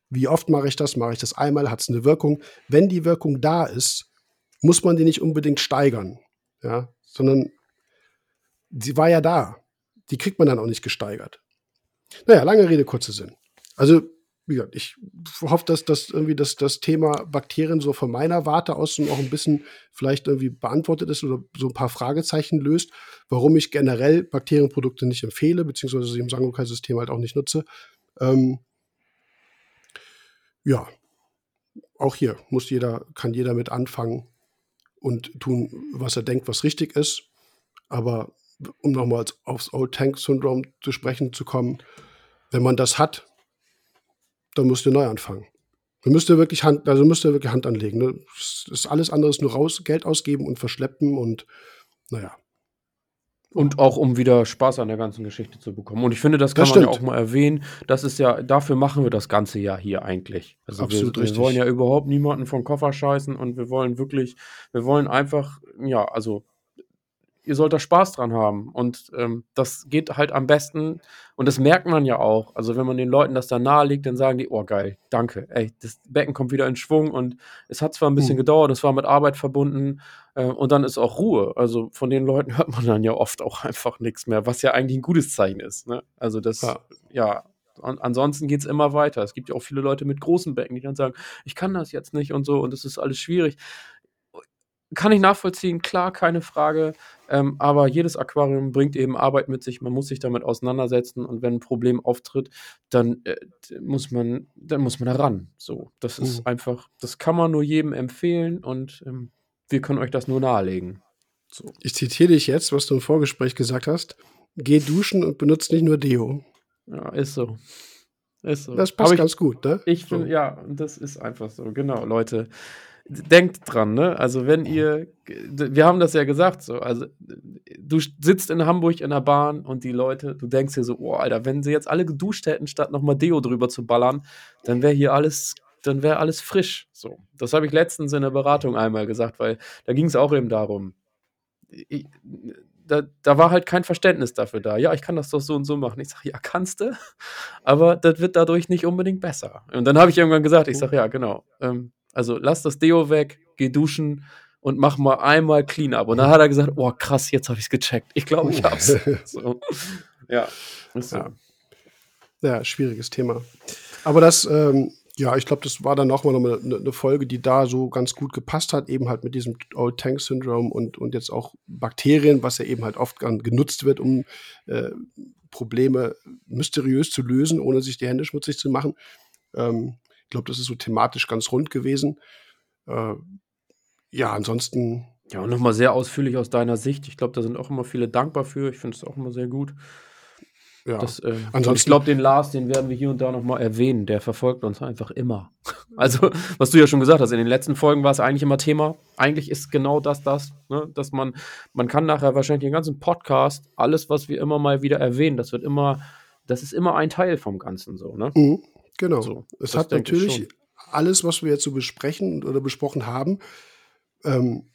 wie oft mache ich das? Mache ich das einmal? Hat es eine Wirkung? Wenn die Wirkung da ist, muss man die nicht unbedingt steigern, ja, sondern sie war ja da. die kriegt man dann auch nicht gesteigert. Naja, lange Rede, kurzer Sinn. Also, wie gesagt, ich hoffe, dass das irgendwie das, das Thema Bakterien so von meiner Warte aus noch ein bisschen vielleicht irgendwie beantwortet ist oder so ein paar Fragezeichen löst, warum ich generell Bakterienprodukte nicht empfehle, beziehungsweise sie im Sangokai-System halt auch nicht nutze. Ähm, ja, auch hier muss jeder, kann jeder mit anfangen und tun, was er denkt, was richtig ist. Aber um nochmal aufs Old Tank Syndrome zu sprechen zu kommen, wenn man das hat, dann müsst ihr neu anfangen. Dann müsst ihr wirklich Hand, also müsst ihr wirklich Hand anlegen. Ne? Das ist alles andere nur raus, Geld ausgeben und verschleppen und naja. Und auch um wieder Spaß an der ganzen Geschichte zu bekommen. Und ich finde, das kann das man ja auch mal erwähnen. Das ist ja, dafür machen wir das ganze Jahr hier eigentlich. Also Absolut wir, wir wollen ja überhaupt niemanden vom Koffer scheißen und wir wollen wirklich, wir wollen einfach, ja, also ihr sollt da Spaß dran haben. Und ähm, das geht halt am besten. Und das merkt man ja auch. Also, wenn man den Leuten das da nahe liegt, dann sagen die, oh geil, danke. Ey, das Becken kommt wieder in Schwung und es hat zwar ein bisschen mhm. gedauert, es war mit Arbeit verbunden äh, und dann ist auch Ruhe. Also von den Leuten <laughs> hört man dann ja oft auch einfach nichts mehr, was ja eigentlich ein gutes Zeichen ist. Ne? Also das, ja, ja und ansonsten geht es immer weiter. Es gibt ja auch viele Leute mit großen Becken, die dann sagen, ich kann das jetzt nicht und so und es ist alles schwierig kann ich nachvollziehen, klar, keine Frage. Ähm, aber jedes Aquarium bringt eben Arbeit mit sich. Man muss sich damit auseinandersetzen und wenn ein Problem auftritt, dann äh, muss man, dann muss man da ran. So, das ist mhm. einfach, das kann man nur jedem empfehlen und ähm, wir können euch das nur nahelegen. So. Ich zitiere dich jetzt, was du im Vorgespräch gesagt hast. Geh duschen und benutze nicht nur Deo. Ja, ist so. Ist so. Das passt ich, ganz gut, ne? Ich finde, so. ja, das ist einfach so. Genau, Leute denkt dran, ne? Also wenn ihr, wir haben das ja gesagt, so, also du sitzt in Hamburg in der Bahn und die Leute, du denkst dir so, oh Alter, wenn sie jetzt alle geduscht hätten, statt nochmal Deo drüber zu ballern, dann wäre hier alles, dann wäre alles frisch. So, das habe ich letztens in der Beratung einmal gesagt, weil da ging es auch eben darum. Ich, da, da, war halt kein Verständnis dafür da. Ja, ich kann das doch so und so machen. Ich sage, ja, kannst du, aber das wird dadurch nicht unbedingt besser. Und dann habe ich irgendwann gesagt, ich sage, ja, genau. Ähm, also lass das Deo weg, geh duschen und mach mal einmal clean up. Und dann hat er gesagt, oh krass, jetzt habe ich es gecheckt. Ich glaube, ich hab's. <laughs> so. Ja, so. ja. ja. schwieriges Thema. Aber das, ähm, ja, ich glaube, das war dann nochmal eine, eine Folge, die da so ganz gut gepasst hat, eben halt mit diesem Old Tank Syndrome und, und jetzt auch Bakterien, was ja eben halt oft genutzt wird, um äh, Probleme mysteriös zu lösen, ohne sich die Hände schmutzig zu machen. Ähm, ich glaube, das ist so thematisch ganz rund gewesen. Äh, ja, ansonsten. Ja, und nochmal sehr ausführlich aus deiner Sicht. Ich glaube, da sind auch immer viele dankbar für. Ich finde es auch immer sehr gut. Ja. Das, äh, ich glaube, den Lars, den werden wir hier und da nochmal erwähnen. Der verfolgt uns einfach immer. <laughs> Also, was du ja schon gesagt hast, in den letzten Folgen war es eigentlich immer Thema. Eigentlich ist genau das das, ne? dass man, man kann nachher wahrscheinlich den ganzen Podcast, alles, was wir immer mal wieder erwähnen, das wird immer, das ist immer ein Teil vom Ganzen so, ne? Mhm. Genau. So, es hat natürlich alles, was wir jetzt so besprechen oder besprochen haben, ähm,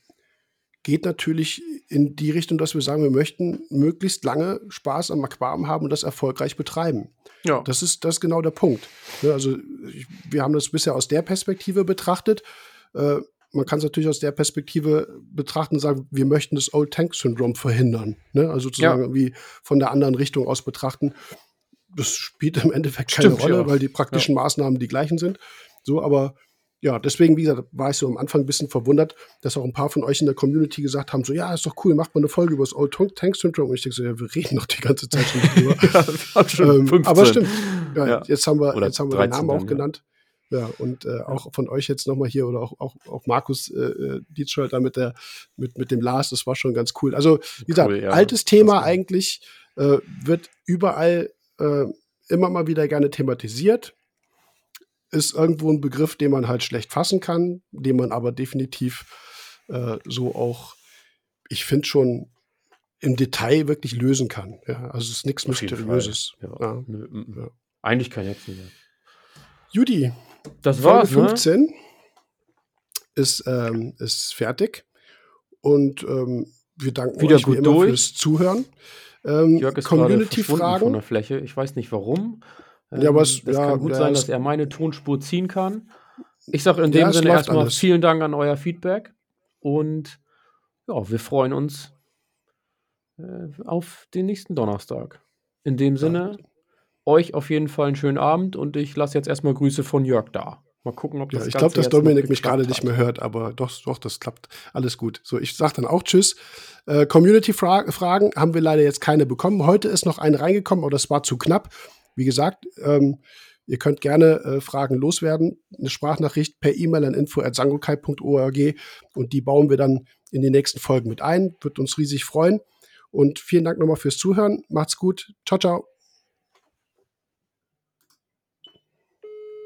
geht natürlich in die Richtung, dass wir sagen, wir möchten möglichst lange Spaß am Aquarium haben und das erfolgreich betreiben. Ja. Das ist, das ist genau der Punkt. Ne, also ich, wir haben das bisher aus der Perspektive betrachtet. Äh, man kann es natürlich aus der Perspektive betrachten und sagen, wir möchten das Old Tank Syndrome verhindern. Ne? Also sozusagen ja. wie von der anderen Richtung aus betrachten das spielt im Endeffekt keine Stimmt, Rolle, ja. weil die praktischen ja. Maßnahmen die gleichen sind. So, aber ja, deswegen, wie gesagt, war ich so am Anfang ein bisschen verwundert, dass auch ein paar von euch in der Community gesagt haben: so, ja, ist doch cool, macht mal eine Folge über das Old Tank Syndrome. Und ich denke so, ja, wir reden doch die ganze Zeit schon drüber. <laughs> ja, ähm, aber stimmt. Ja. Jetzt haben wir, jetzt haben wir den Namen auch genannt. Ja, und äh, auch von euch jetzt nochmal hier oder auch, auch, auch Markus äh, äh Dietscholter mit, der, mit, mit dem Lars, das war schon ganz cool. Also, wie gesagt, cool, ja. altes Thema eigentlich, äh, wird überall äh, immer mal wieder gerne thematisiert. Ist irgendwo ein Begriff, den man halt schlecht fassen kann, den man aber definitiv äh, so auch, ich finde schon, im Detail wirklich lösen kann. Ja, also es ist nichts Mysteriöses. Ja. Ja. -m. Eigentlich kein Hexen mehr. Judy, das Folge war's, 15 ne? ist, ähm, ist fertig. Und ähm, wir danken Wieder euch wie immer durch. fürs Zuhören. Ähm, Jörg ist Community-Fragen. von der Fläche. Ich weiß nicht warum. Ähm, ja, aber es das ja, kann gut sein, dass er meine Tonspur ziehen kann. Ich sage in dem ja, Sinne erstmal alles. vielen Dank an euer Feedback und ja, wir freuen uns, äh, auf den nächsten Donnerstag. In dem Sinne, ja. euch auf jeden Fall einen schönen Abend und ich lasse jetzt erstmal Grüße von Jörg da. Mal gucken, ob das ja, Ich glaube, dass Dominik mich gerade nicht mehr hört, aber doch, doch, das klappt. Alles gut. So, ich sage dann auch Tschüss. Äh, Community-Fragen haben wir leider jetzt keine bekommen. Heute ist noch eine reingekommen, aber das war zu knapp. Wie gesagt, ähm, ihr könnt gerne äh, Fragen loswerden. Eine Sprachnachricht per E-Mail an info.sangokai.org und die bauen wir dann in die nächsten Folgen mit ein. Wird uns riesig freuen. Und vielen Dank nochmal fürs Zuhören. Macht's gut. Ciao, ciao.